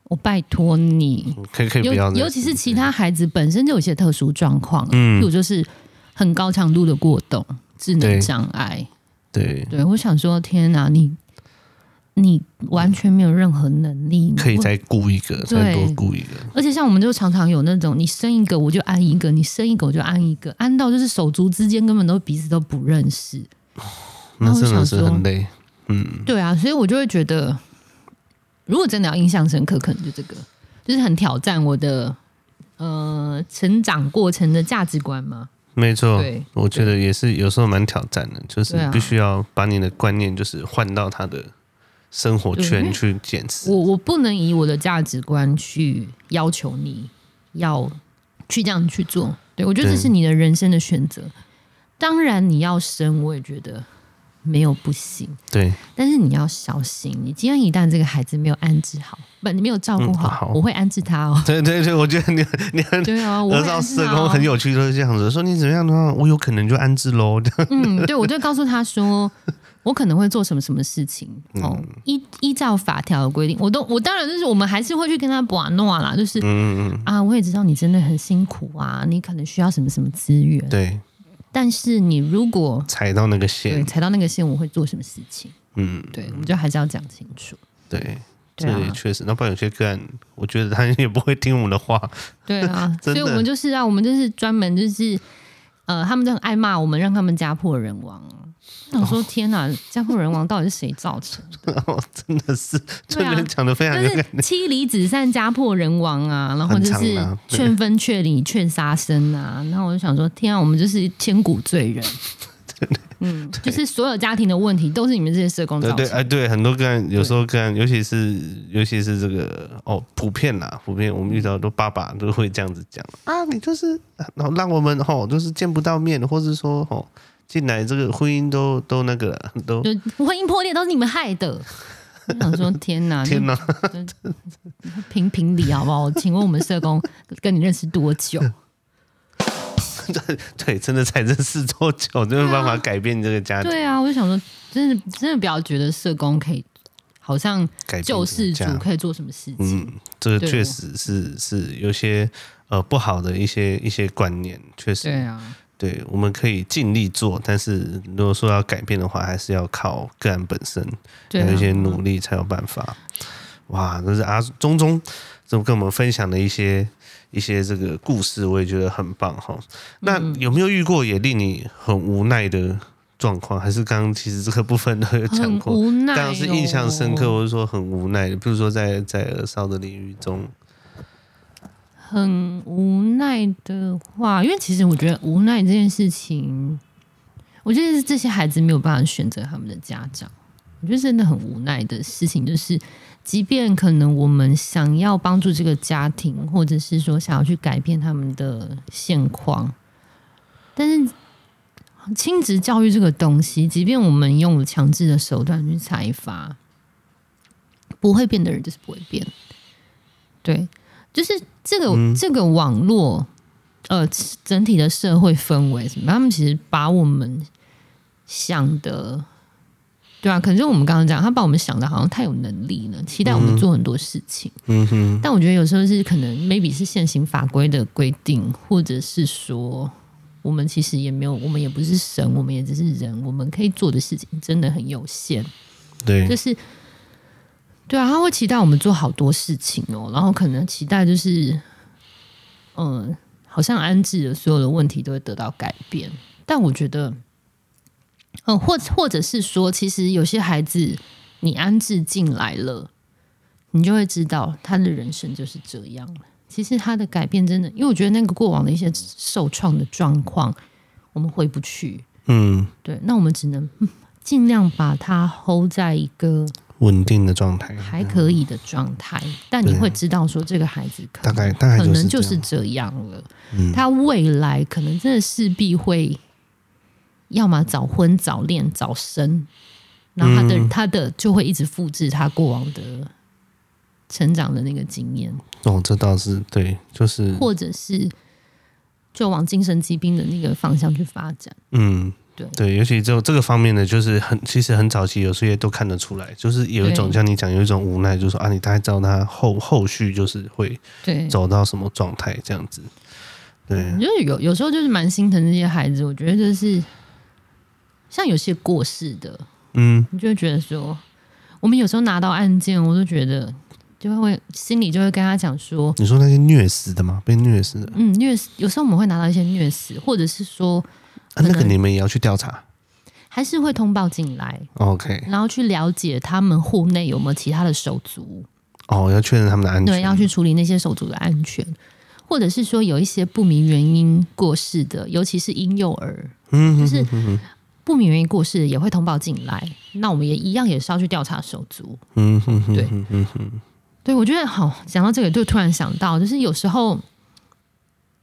我拜托你，可以可以不要，尤其是其他孩子本身就有一些特殊状况，嗯，比如就是很高强度的过动、智能障碍，对对，我想说，天哪，你。你完全没有任何能力，可以再雇一个，再多雇一个。而且像我们就常常有那种，你生一个我就安一个，你生一个我就安一个，安到就是手足之间根本都彼此都不认识。那真的是很累。嗯，对啊，所以我就会觉得，如果真的要印象深刻，可能就这个，就是很挑战我的呃成长过程的价值观嘛。没错，对，我觉得也是有时候蛮挑战的，就是必须要把你的观念就是换到他的。生活圈去坚持，我我不能以我的价值观去要求你要去这样去做。对，我觉得这是你的人生的选择。当然你要生，我也觉得没有不行。对，但是你要小心，你今天一旦这个孩子没有安置好，不，你没有照顾好，嗯、好，我会安置他哦。对对对，我觉得你你很对啊，我知道社工很有趣，都是这样子说，你怎么样的话，我有可能就安置喽。嗯，对，我就告诉他说。我可能会做什么什么事情哦，依依照法条的规定，我都我当然就是我们还是会去跟他把诺啦，就是嗯嗯啊，我也知道你真的很辛苦啊，你可能需要什么什么资源，对，但是你如果踩到那个线，对，踩到那个线，我会做什么事情？嗯，对，我们就还是要讲清楚。对，这也确实，那不然有些个案，我觉得他也不会听我们的话。对啊，所以我们就是啊，我们就是专门就是呃，他们就很爱骂我们，让他们家破人亡。我说天哪，家破人亡到底是谁造成的？哦，真的是这人讲的非常，就是妻离子散、家破人亡啊，然后就是劝分劝离、劝杀生啊，然后我就想说，天啊，我们就是千古罪人。嗯，就是所有家庭的问题都是你们这些社工造成。对，哎，对，很多个案，有时候个案，尤其是尤其是这个哦，普遍啦，普遍我们遇到的都爸爸都会这样子讲啊，你就是然后让我们吼，就是见不到面，或者说吼。进来这个婚姻都都那个了，都婚姻破裂都是你们害的。我想说天哪，天哪，评评理好不好？请问我们社工跟你认识多久？对对，真的才认识多久，就没有办法改变这个家庭。对啊，我就想说，真的真的不要觉得社工可以，好像救世主可以做什么事情。嗯，这个确实是是有些呃不好的一些一些观念，确实。对啊。对，我们可以尽力做，但是如果说要改变的话，还是要靠个人本身有一些努力才有办法。哇，这是阿中中这么跟我们分享的一些一些这个故事，我也觉得很棒哈。那有没有遇过也令你很无奈的状况？还是刚刚其实这个部分都有讲过，无奈、哦，当时印象深刻，或者说很无奈的，比如说在在儿少的领域中，很无奈的话，因为其实我觉得无奈这件事情，我觉得是这些孩子没有办法选择他们的家长，我觉得真的很无奈的事情，就是即便可能我们想要帮助这个家庭，或者是说想要去改变他们的现况，但是。亲职教育这个东西，即便我们用了强制的手段去裁罚，不会变的人就是不会变。对，就是这个、嗯、这个网络，呃，整体的社会氛围什么，他们其实把我们想的，对啊，可能就我们刚刚讲，他把我们想的好像太有能力了，期待我们做很多事情。嗯哼。但我觉得有时候是可能，maybe 是现行法规的规定，或者是说。我们其实也没有，我们也不是神，我们也只是人，我们可以做的事情真的很有限。对，就是对啊，他会期待我们做好多事情哦，然后可能期待就是，嗯，好像安置了所有的问题都会得到改变。但我觉得，嗯，或或者是说，其实有些孩子你安置进来了，你就会知道他的人生就是这样了。其实他的改变真的，因为我觉得那个过往的一些受创的状况，我们回不去。嗯，对，那我们只能尽量把它 hold 在一个稳定的状态，还可以的状态。但你会知道，说这个孩子可能大概大概可能就是这样了。嗯，他未来可能真的势必会，要么早婚早恋早生，然后他的、嗯、他的就会一直复制他过往的。成长的那个经验哦，这倒是对，就是或者是就往精神疾病的那个方向去发展。嗯，对对，尤其就这个方面呢，就是很其实很早期，有时候也都看得出来，就是有一种像你讲，有一种无奈，就是说啊，你大概知道他后后续就是会对走到什么状态这样子。对，就是有有时候就是蛮心疼这些孩子，我觉得就是像有些过世的，嗯，你就会觉得说，我们有时候拿到案件，我都觉得。就会心里就会跟他讲说，你说那些虐死的吗？被虐死的，嗯，虐死。有时候我们会拿到一些虐死，或者是说，啊，那个你们也要去调查，还是会通报进来，OK，然后去了解他们户内有没有其他的手足，哦，要确认他们的安全，对，要去处理那些手足的安全，或者是说有一些不明原因过世的，尤其是婴幼儿，嗯，就是不明原因过世也会通报进来，那我们也一样也是要去调查手足，嗯哼，对，嗯哼。对，我觉得好，讲到这个，就突然想到，就是有时候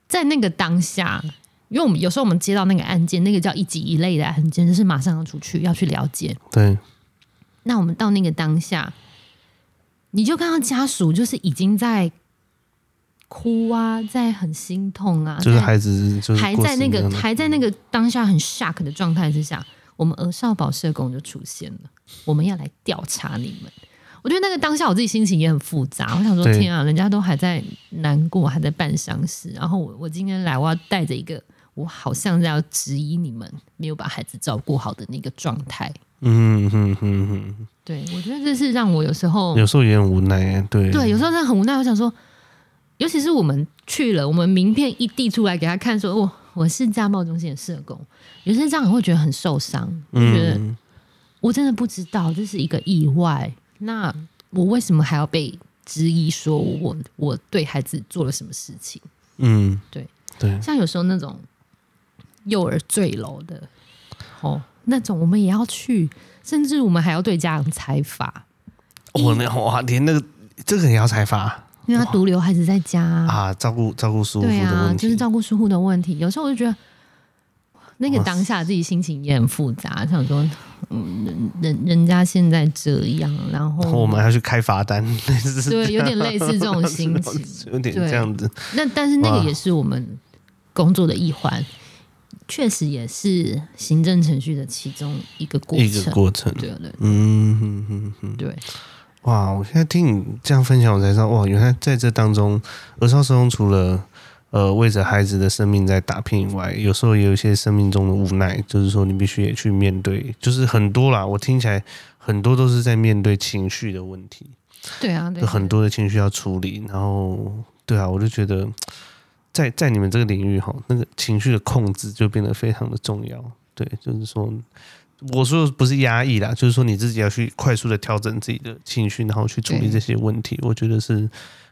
在那个当下，因为我们有时候我们接到那个案件，那个叫一级一类的案件，就是马上要出去要去了解。对。那我们到那个当下，你就看到家属就是已经在哭啊，在很心痛啊，就是孩子就是还在那个还在那个当下很 shock 的状态之下，我们儿少保社工就出现了，我们要来调查你们。我觉得那个当下我自己心情也很复杂，我想说天啊，人家都还在难过，还在办丧事，然后我我今天来，我要带着一个我好像在要质疑你们没有把孩子照顾好的那个状态。嗯哼哼哼，对，我觉得这是让我有时候有时候也很无奈，对对，有时候真的很无奈。我想说，尤其是我们去了，我们名片一递出来给他看，说我我是家暴中心的社工，有些家长会觉得很受伤，就觉得我真的不知道这是一个意外。那我为什么还要被质疑说我我对孩子做了什么事情？嗯，对对，像有时候那种幼儿坠楼的，哦，那种我们也要去，甚至我们还要对家长采访。我那哇，连那个这个也要采访，因为他独留孩子在家啊，照顾照顾疏忽的问题，对啊，就是照顾疏忽的问题。有时候我就觉得。那个当下自己心情也很复杂，想说，嗯，人人家现在这样，然后我们还要去开罚单，对，有点类似这种心情，有点这样子。那但是那个也是我们工作的一环，确实也是行政程序的其中一个过程，一个过程，对对，嗯哼哼哼，对。哇，我现在听你这样分享，我才知道，哇，原来在这当中，儿少社工除了呃，为着孩子的生命在打拼以外，有时候也有一些生命中的无奈，就是说你必须也去面对，就是很多啦。我听起来很多都是在面对情绪的问题，对啊，对，有很多的情绪要处理。然后，对啊，我就觉得在在你们这个领域哈，那个情绪的控制就变得非常的重要。对，就是说，我说的不是压抑啦，就是说你自己要去快速的调整自己的情绪，然后去处理这些问题。我觉得是。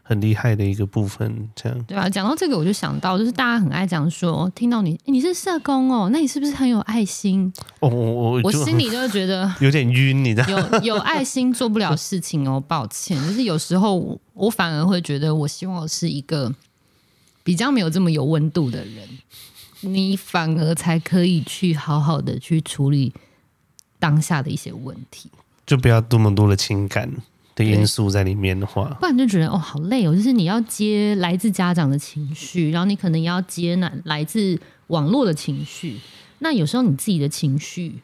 很厉害的一个部分，这样对啊。讲到这个，我就想到，就是大家很爱讲说，听到你你是社工哦，那你是不是很有爱心？哦，我我我心里就会觉得 有点晕，你知道？有有爱心做不了事情哦，抱歉。就是有时候我，我反而会觉得，我希望我是一个比较没有这么有温度的人，你反而才可以去好好的去处理当下的一些问题，就不要这么多的情感。的因素在里面的话，不然就觉得哦，好累哦。就是你要接来自家长的情绪，然后你可能要接来来自网络的情绪。那有时候你自己的情绪，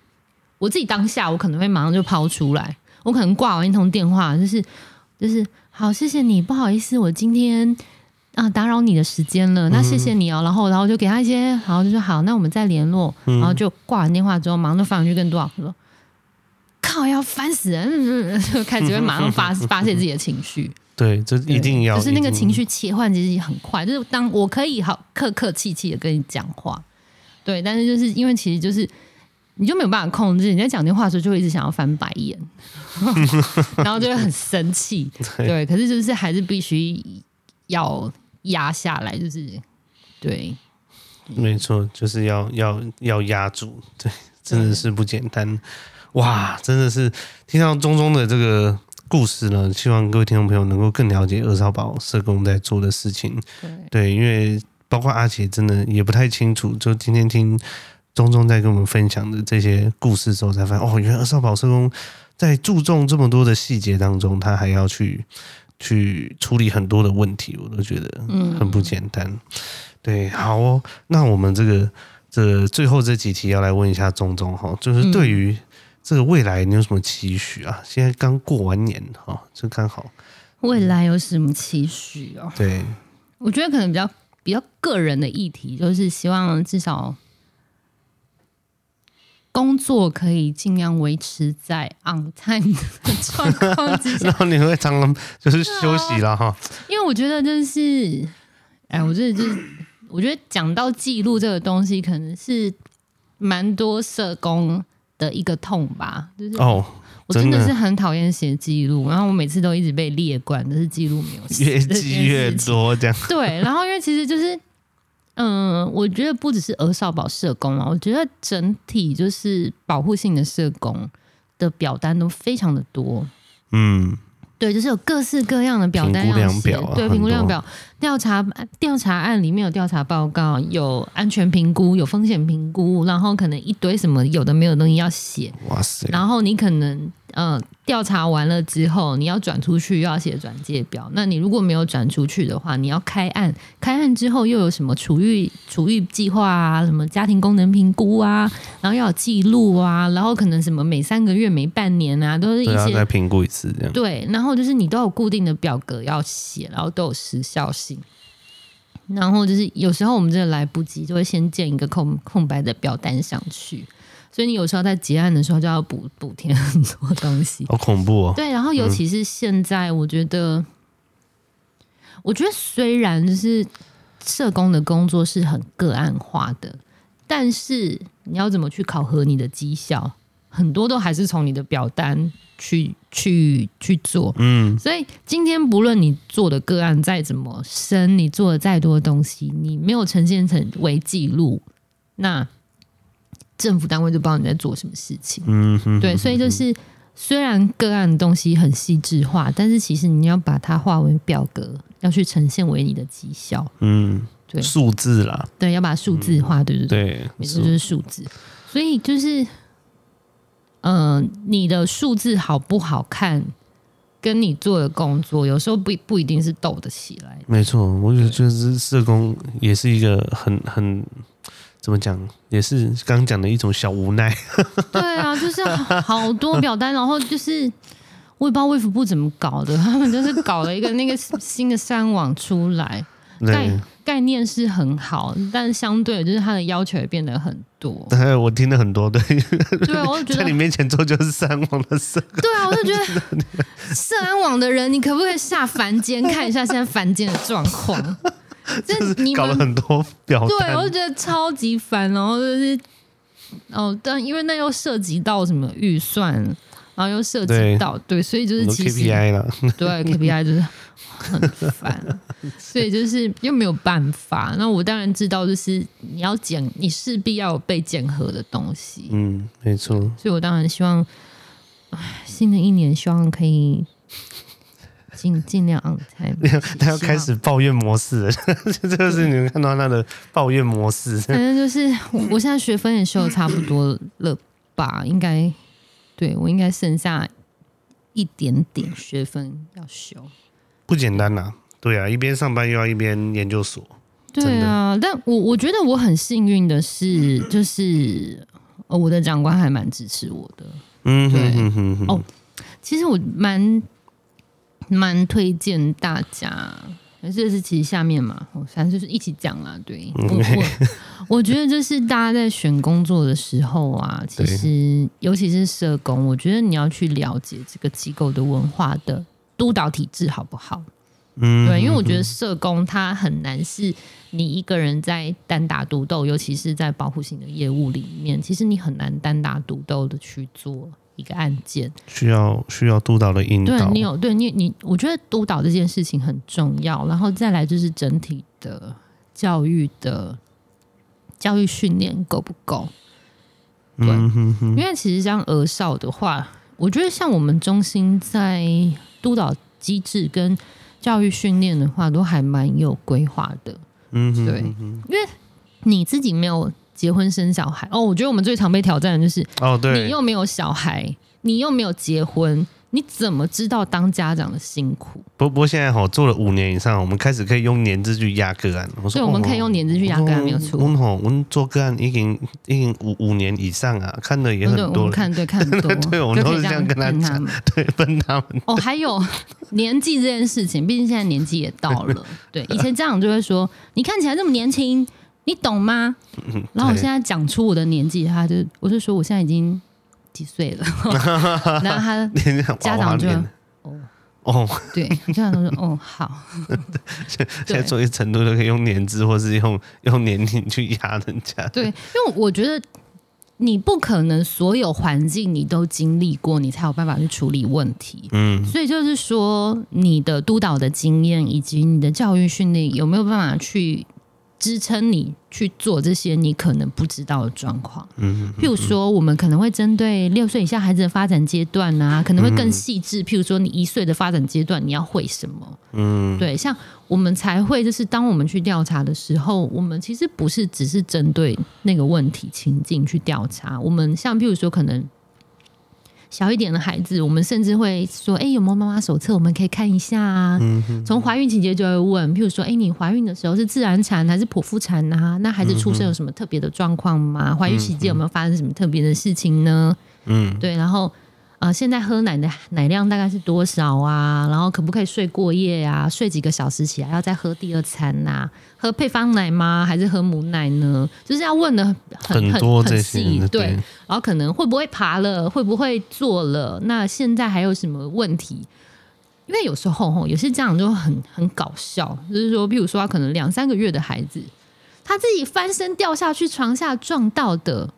我自己当下我可能会马上就抛出来。我可能挂完一通电话，就是就是好，谢谢你，不好意思，我今天啊打扰你的时间了。那谢谢你哦。然后然后就给他一些，然后就说好，那我们再联络。然后就挂完电话之后，马上就放回去跟多少说。靠！要烦死人，就开始会马上发发泄自己的情绪。对，这一定要，就是那个情绪切换其实很快。就是当我可以好客客气气的跟你讲话，对，但是就是因为其实就是你就没有办法控制，你在讲电话的时候就会一直想要翻白眼，然后就会很生气。对，对，可是就是还是必须要压下来，就是对，没错，就是要要要压住，对，真的是不简单。哇，真的是听到中中的这个故事呢，希望各位听众朋友能够更了解二少保社工在做的事情。对，对，因为包括阿杰真的也不太清楚，就今天听中中在跟我们分享的这些故事之后，才发现哦，原来二少保社工在注重这么多的细节当中，他还要去去处理很多的问题，我都觉得很不简单。嗯、对，好哦，那我们这个这、最后这几题要来问一下钟钟哈，就是对于、嗯。这个未来你有什么期许啊？现在刚过完年哈，这刚好。未来有什么期许哦？对，我觉得可能比较比较个人的议题，就是希望至少工作可以尽量维持在 on time 的状况之下。然后你会常常就是休息了哈。因为我觉得就是，哎，我觉得就是，我觉得讲到记录这个东西，可能是蛮多社工。的一个痛吧，就是哦，我真的是很讨厌写记录，然后我每次都一直被列管，但是记录没有写，越记越多这样。对，然后因为其实就是，嗯，我觉得不只是儿少保社工啊，我觉得整体就是保护性的社工的表单都非常的多，嗯。对，就是有各式各样的表单要写，啊、对，评估量表、调查调查案里面有调查报告，有安全评估，有风险评估，然后可能一堆什么有的没有的东西要写，哇塞！然后你可能。嗯，调查完了之后，你要转出去又要写转介表。那你如果没有转出去的话，你要开案，开案之后又有什么处遇处遇计划啊，什么家庭功能评估啊，然后要有记录啊，然后可能什么每三个月、每半年啊，都是一些再评估一次这样。对，然后就是你都有固定的表格要写，然后都有时效性。然后就是有时候我们真的来不及，就会先建一个空空白的表单上去。所以你有时候在结案的时候就要补补填很多东西，好恐怖哦！对，然后尤其是现在，我觉得，嗯、我觉得虽然就是社工的工作是很个案化的，但是你要怎么去考核你的绩效，很多都还是从你的表单去去去做。嗯，所以今天不论你做的个案再怎么深，你做的再多的东西，你没有呈现成为记录，那。政府单位就不知道你在做什么事情，嗯哼，对，所以就是虽然个案的东西很细致化，但是其实你要把它化为表格，要去呈现为你的绩效，嗯，对，数字啦，对，要把数字化，对对对，对，没错，就是数字。所以就是，嗯、呃，你的数字好不好看，跟你做的工作有时候不不一定是斗得起来。没错，我觉得就是社工也是一个很很。怎么讲？也是刚刚讲的一种小无奈。对啊，就是好多表单，然后就是我也不知道卫福部怎么搞的，他们就是搞了一个那个新的三网出来，概概念是很好，但是相对就是它的要求也变得很多。对，我听了很多，对，对啊，我就觉得在你面前做就是三网的事。对啊，我就觉得社安网的人，你可不可以下凡间看一下现在凡间的状况？就是搞了很多表单，对，我就觉得超级烦，然后就是哦，但因为那又涉及到什么预算，然后又涉及到对，对，所以就是其实 KPI 了，对 KPI 就是很烦，所以就是又没有办法。那我当然知道，就是你要检，你势必要有被检核的东西。嗯，没错。所以我当然希望，新的一年希望可以。尽尽量 on time，他要开始抱怨模式了，这个是你们看到他的抱怨模式。反正就是我，我现在学分也修的差不多了吧？应该对我应该剩下一点点学分要修，不简单呐、啊。对啊，一边上班又要一边研究所。对啊，但我我觉得我很幸运的是，就是我的长官还蛮支持我的。嗯哼哼。哦，其实我蛮。蛮推荐大家，这是其实下面嘛，反正就是一起讲啦。对我我 我觉得就是大家在选工作的时候啊，其实尤其是社工，我觉得你要去了解这个机构的文化的督导体制好不好？嗯，对，因为我觉得社工他很难是你一个人在单打独斗，尤其是在保护性的业务里面，其实你很难单打独斗的去做。一个案件需要需要督导的引导，对你有对你你，我觉得督导这件事情很重要，然后再来就是整体的教育的教育训练够不够？对，嗯、哼哼，因为其实像儿少的话，我觉得像我们中心在督导机制跟教育训练的话，都还蛮有规划的。嗯哼哼，对，因为你自己没有。结婚生小孩哦，我觉得我们最常被挑战的就是哦，对，你又没有小孩，你又没有结婚，你怎么知道当家长的辛苦？不不过现在哈做了五年以上，我们开始可以用年资去压个案。我说，对，我们可以用年资去压个案，没有错。我们我们做个案已经已经五五年以上啊，看的也很多。对，我们看对看很多，对，我们都是这样跟他讲，对，分他们。哦，还有年纪这件事情，毕竟现在年纪也到了。对，以前家长就会说，你看起来这么年轻。你懂吗？然后我现在讲出我的年纪，他就我就说我现在已经几岁了。然后他家长就哦哦，对，家长都说哦好。现在作为程度都可以用年资或是用用年龄去压人家。对，因为我觉得你不可能所有环境你都经历过，你才有办法去处理问题。嗯，所以就是说你的督导的经验以及你的教育训练有没有办法去。支撑你去做这些你可能不知道的状况，嗯，譬如说，我们可能会针对六岁以下孩子的发展阶段啊，可能会更细致。譬如说，你一岁的发展阶段，你要会什么？嗯，对，像我们才会，就是当我们去调查的时候，我们其实不是只是针对那个问题情境去调查，我们像譬如说，可能。小一点的孩子，我们甚至会说：“哎、欸，有没有妈妈手册？我们可以看一下啊。嗯”从怀孕期间就会问，譬如说：“哎、欸，你怀孕的时候是自然产还是剖腹产啊？那孩子出生有什么特别的状况吗？怀孕期间有没有发生什么特别的事情呢？”嗯，对，然后。啊、呃，现在喝奶的奶量大概是多少啊？然后可不可以睡过夜啊？睡几个小时起来要再喝第二餐呐、啊？喝配方奶吗？还是喝母奶呢？就是要问的很很细，对。然后可能会不会爬了？会不会坐了？那现在还有什么问题？因为有时候吼，有些家长就很很搞笑，就是说，比如说他可能两三个月的孩子，他自己翻身掉下去床下撞到的。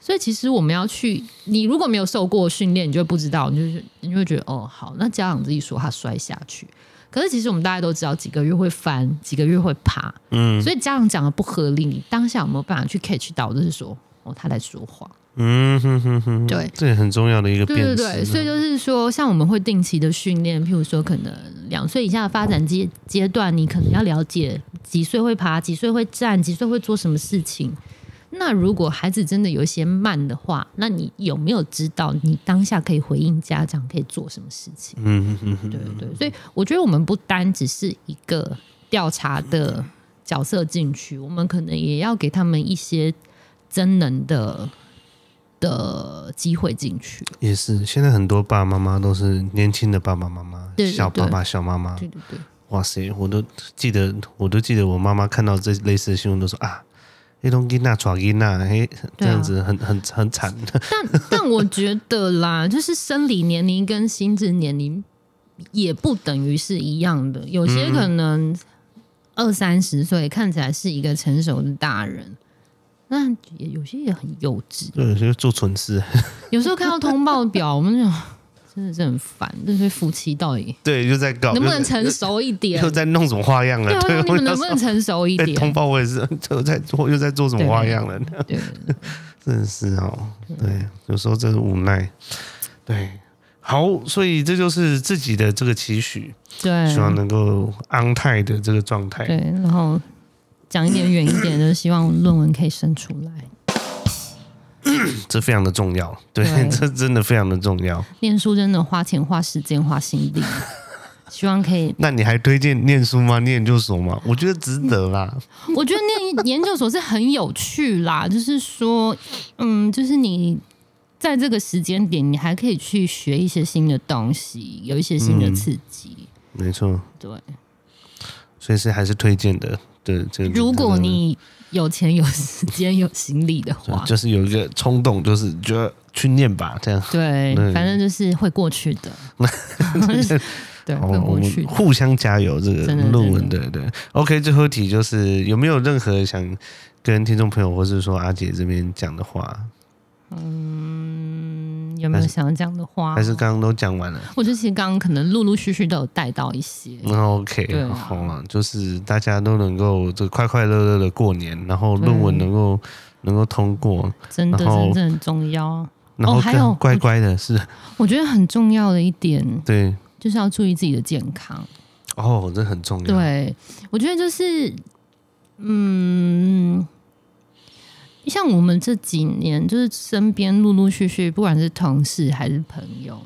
所以其实我们要去，你如果没有受过训练，你就会不知道，你就你就会觉得哦，好，那家长自己说他摔下去，可是其实我们大家都知道，几个月会翻，几个月会爬，嗯，所以家长讲的不合理，你当下有没有办法去 catch 到，就是说哦，他在说谎，嗯哼哼哼，对，这也很重要的一个辨识，对对对，所以就是说，像我们会定期的训练，譬如说可能两岁以下的发展阶阶段，你可能要了解几岁会爬，几岁会站，几岁会做什么事情。那如果孩子真的有一些慢的话，那你有没有知道你当下可以回应家长可以做什么事情？嗯嗯嗯，对对。所以我觉得我们不单只是一个调查的角色进去，我们可能也要给他们一些真能的的机会进去。也是，现在很多爸爸妈妈都是年轻的爸爸妈妈，对对对，小爸爸、小妈妈。对对对。哇塞，我都记得，我都记得我妈妈看到这类似的新闻都说啊。黑东吉娜、爪吉娜，嘿，这样子很、啊、很很惨。但但我觉得啦，就是生理年龄跟心智年龄也不等于是一样的。有些可能二三十岁看起来是一个成熟的大人，那也有些也很幼稚，对，有些做蠢事。有时候看到通报表，我们就真的是很烦，这对夫妻到底对，就在搞，能不能成熟一点？又在弄什么花样了？对，你们能不能成熟一点？通报我也是，又在做，又在做什么花样了？对，真的是哦，对，有时候真是无奈。对，好，所以这就是自己的这个期许，对，希望能够安泰的这个状态。对，然后。讲一点远一点的，希望论文可以生出来，这非常的重要。对，对 这真的非常的重要。念书真的花钱、花时间、花心力，希望可以。那你还推荐念书吗？念研究所吗？我觉得值得啦。我觉得念研究所是很有趣啦，就是说，嗯，就是你在这个时间点，你还可以去学一些新的东西，有一些新的刺激。嗯、没错，对，所以是还是推荐的。对，这如果你有钱、有时间、有行李的话，就是有一个冲动，就是觉得去念吧，这样。对，反正就是会过去的。对，会过去。互相加油，这个论文，对对。OK，最后一题就是有没有任何想跟听众朋友，或是说阿姐这边讲的话？嗯。有没有想要讲的话？还是刚刚都讲完了？我觉得其实刚刚可能陆陆续续都有带到一些。那 OK，对啊，好了，就是大家都能够这快快乐乐的过年，然后论文能够能够通过，真的真的很重要。然后还有乖乖的是，我觉得很重要的一点，对，就是要注意自己的健康。哦，这很重要。对，我觉得就是，嗯。像我们这几年，就是身边陆陆续续，不管是同事还是朋友，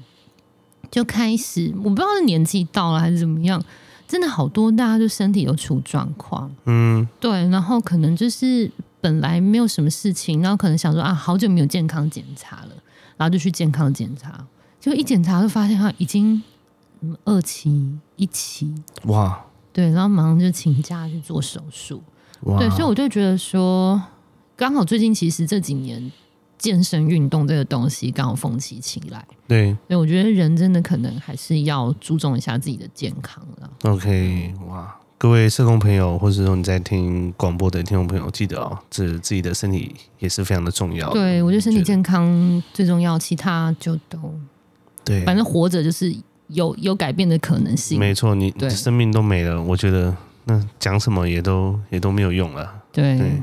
就开始我不知道是年纪到了还是怎么样，真的好多大家就身体有出状况。嗯，对，然后可能就是本来没有什么事情，然后可能想说啊，好久没有健康检查了，然后就去健康检查，就一检查就发现他已经二期、一期，哇，对，然后马上就请假去做手术。哇，对，所以我就觉得说。刚好最近其实这几年健身运动这个东西刚好风起起来，对，所以我觉得人真的可能还是要注重一下自己的健康了。OK，哇，各位社工朋友，或者说你在听广播的听众朋友，记得哦，这自己的身体也是非常的重要的。对，我觉得身体健康最重要，其他就都对，反正活着就是有有改变的可能性。没错，你生命都没了，我觉得那讲什么也都也都没有用了。对。对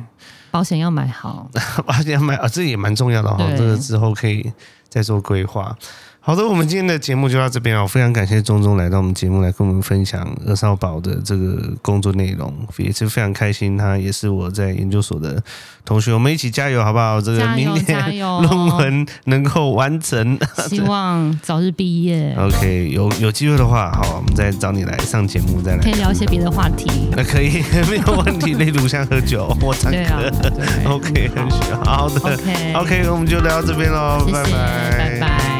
保险要买好，保险要买啊，这也蛮重要的哈。对这个之后可以再做规划。好的，我们今天的节目就到这边啊！我非常感谢钟钟来到我们节目来跟我们分享二少宝的这个工作内容，也是非常开心。他也是我在研究所的同学，我们一起加油好不好？这个明年 论文能够完成，希望早日毕业。OK，有有机会的话，好，我们再找你来上节目，再来可以聊一些别的话题。那可以，没有问题。例如像喝酒我唱歌。啊、OK，很需要。好的。OK，OK，、okay, 我们就聊到这边喽，拜拜，拜拜。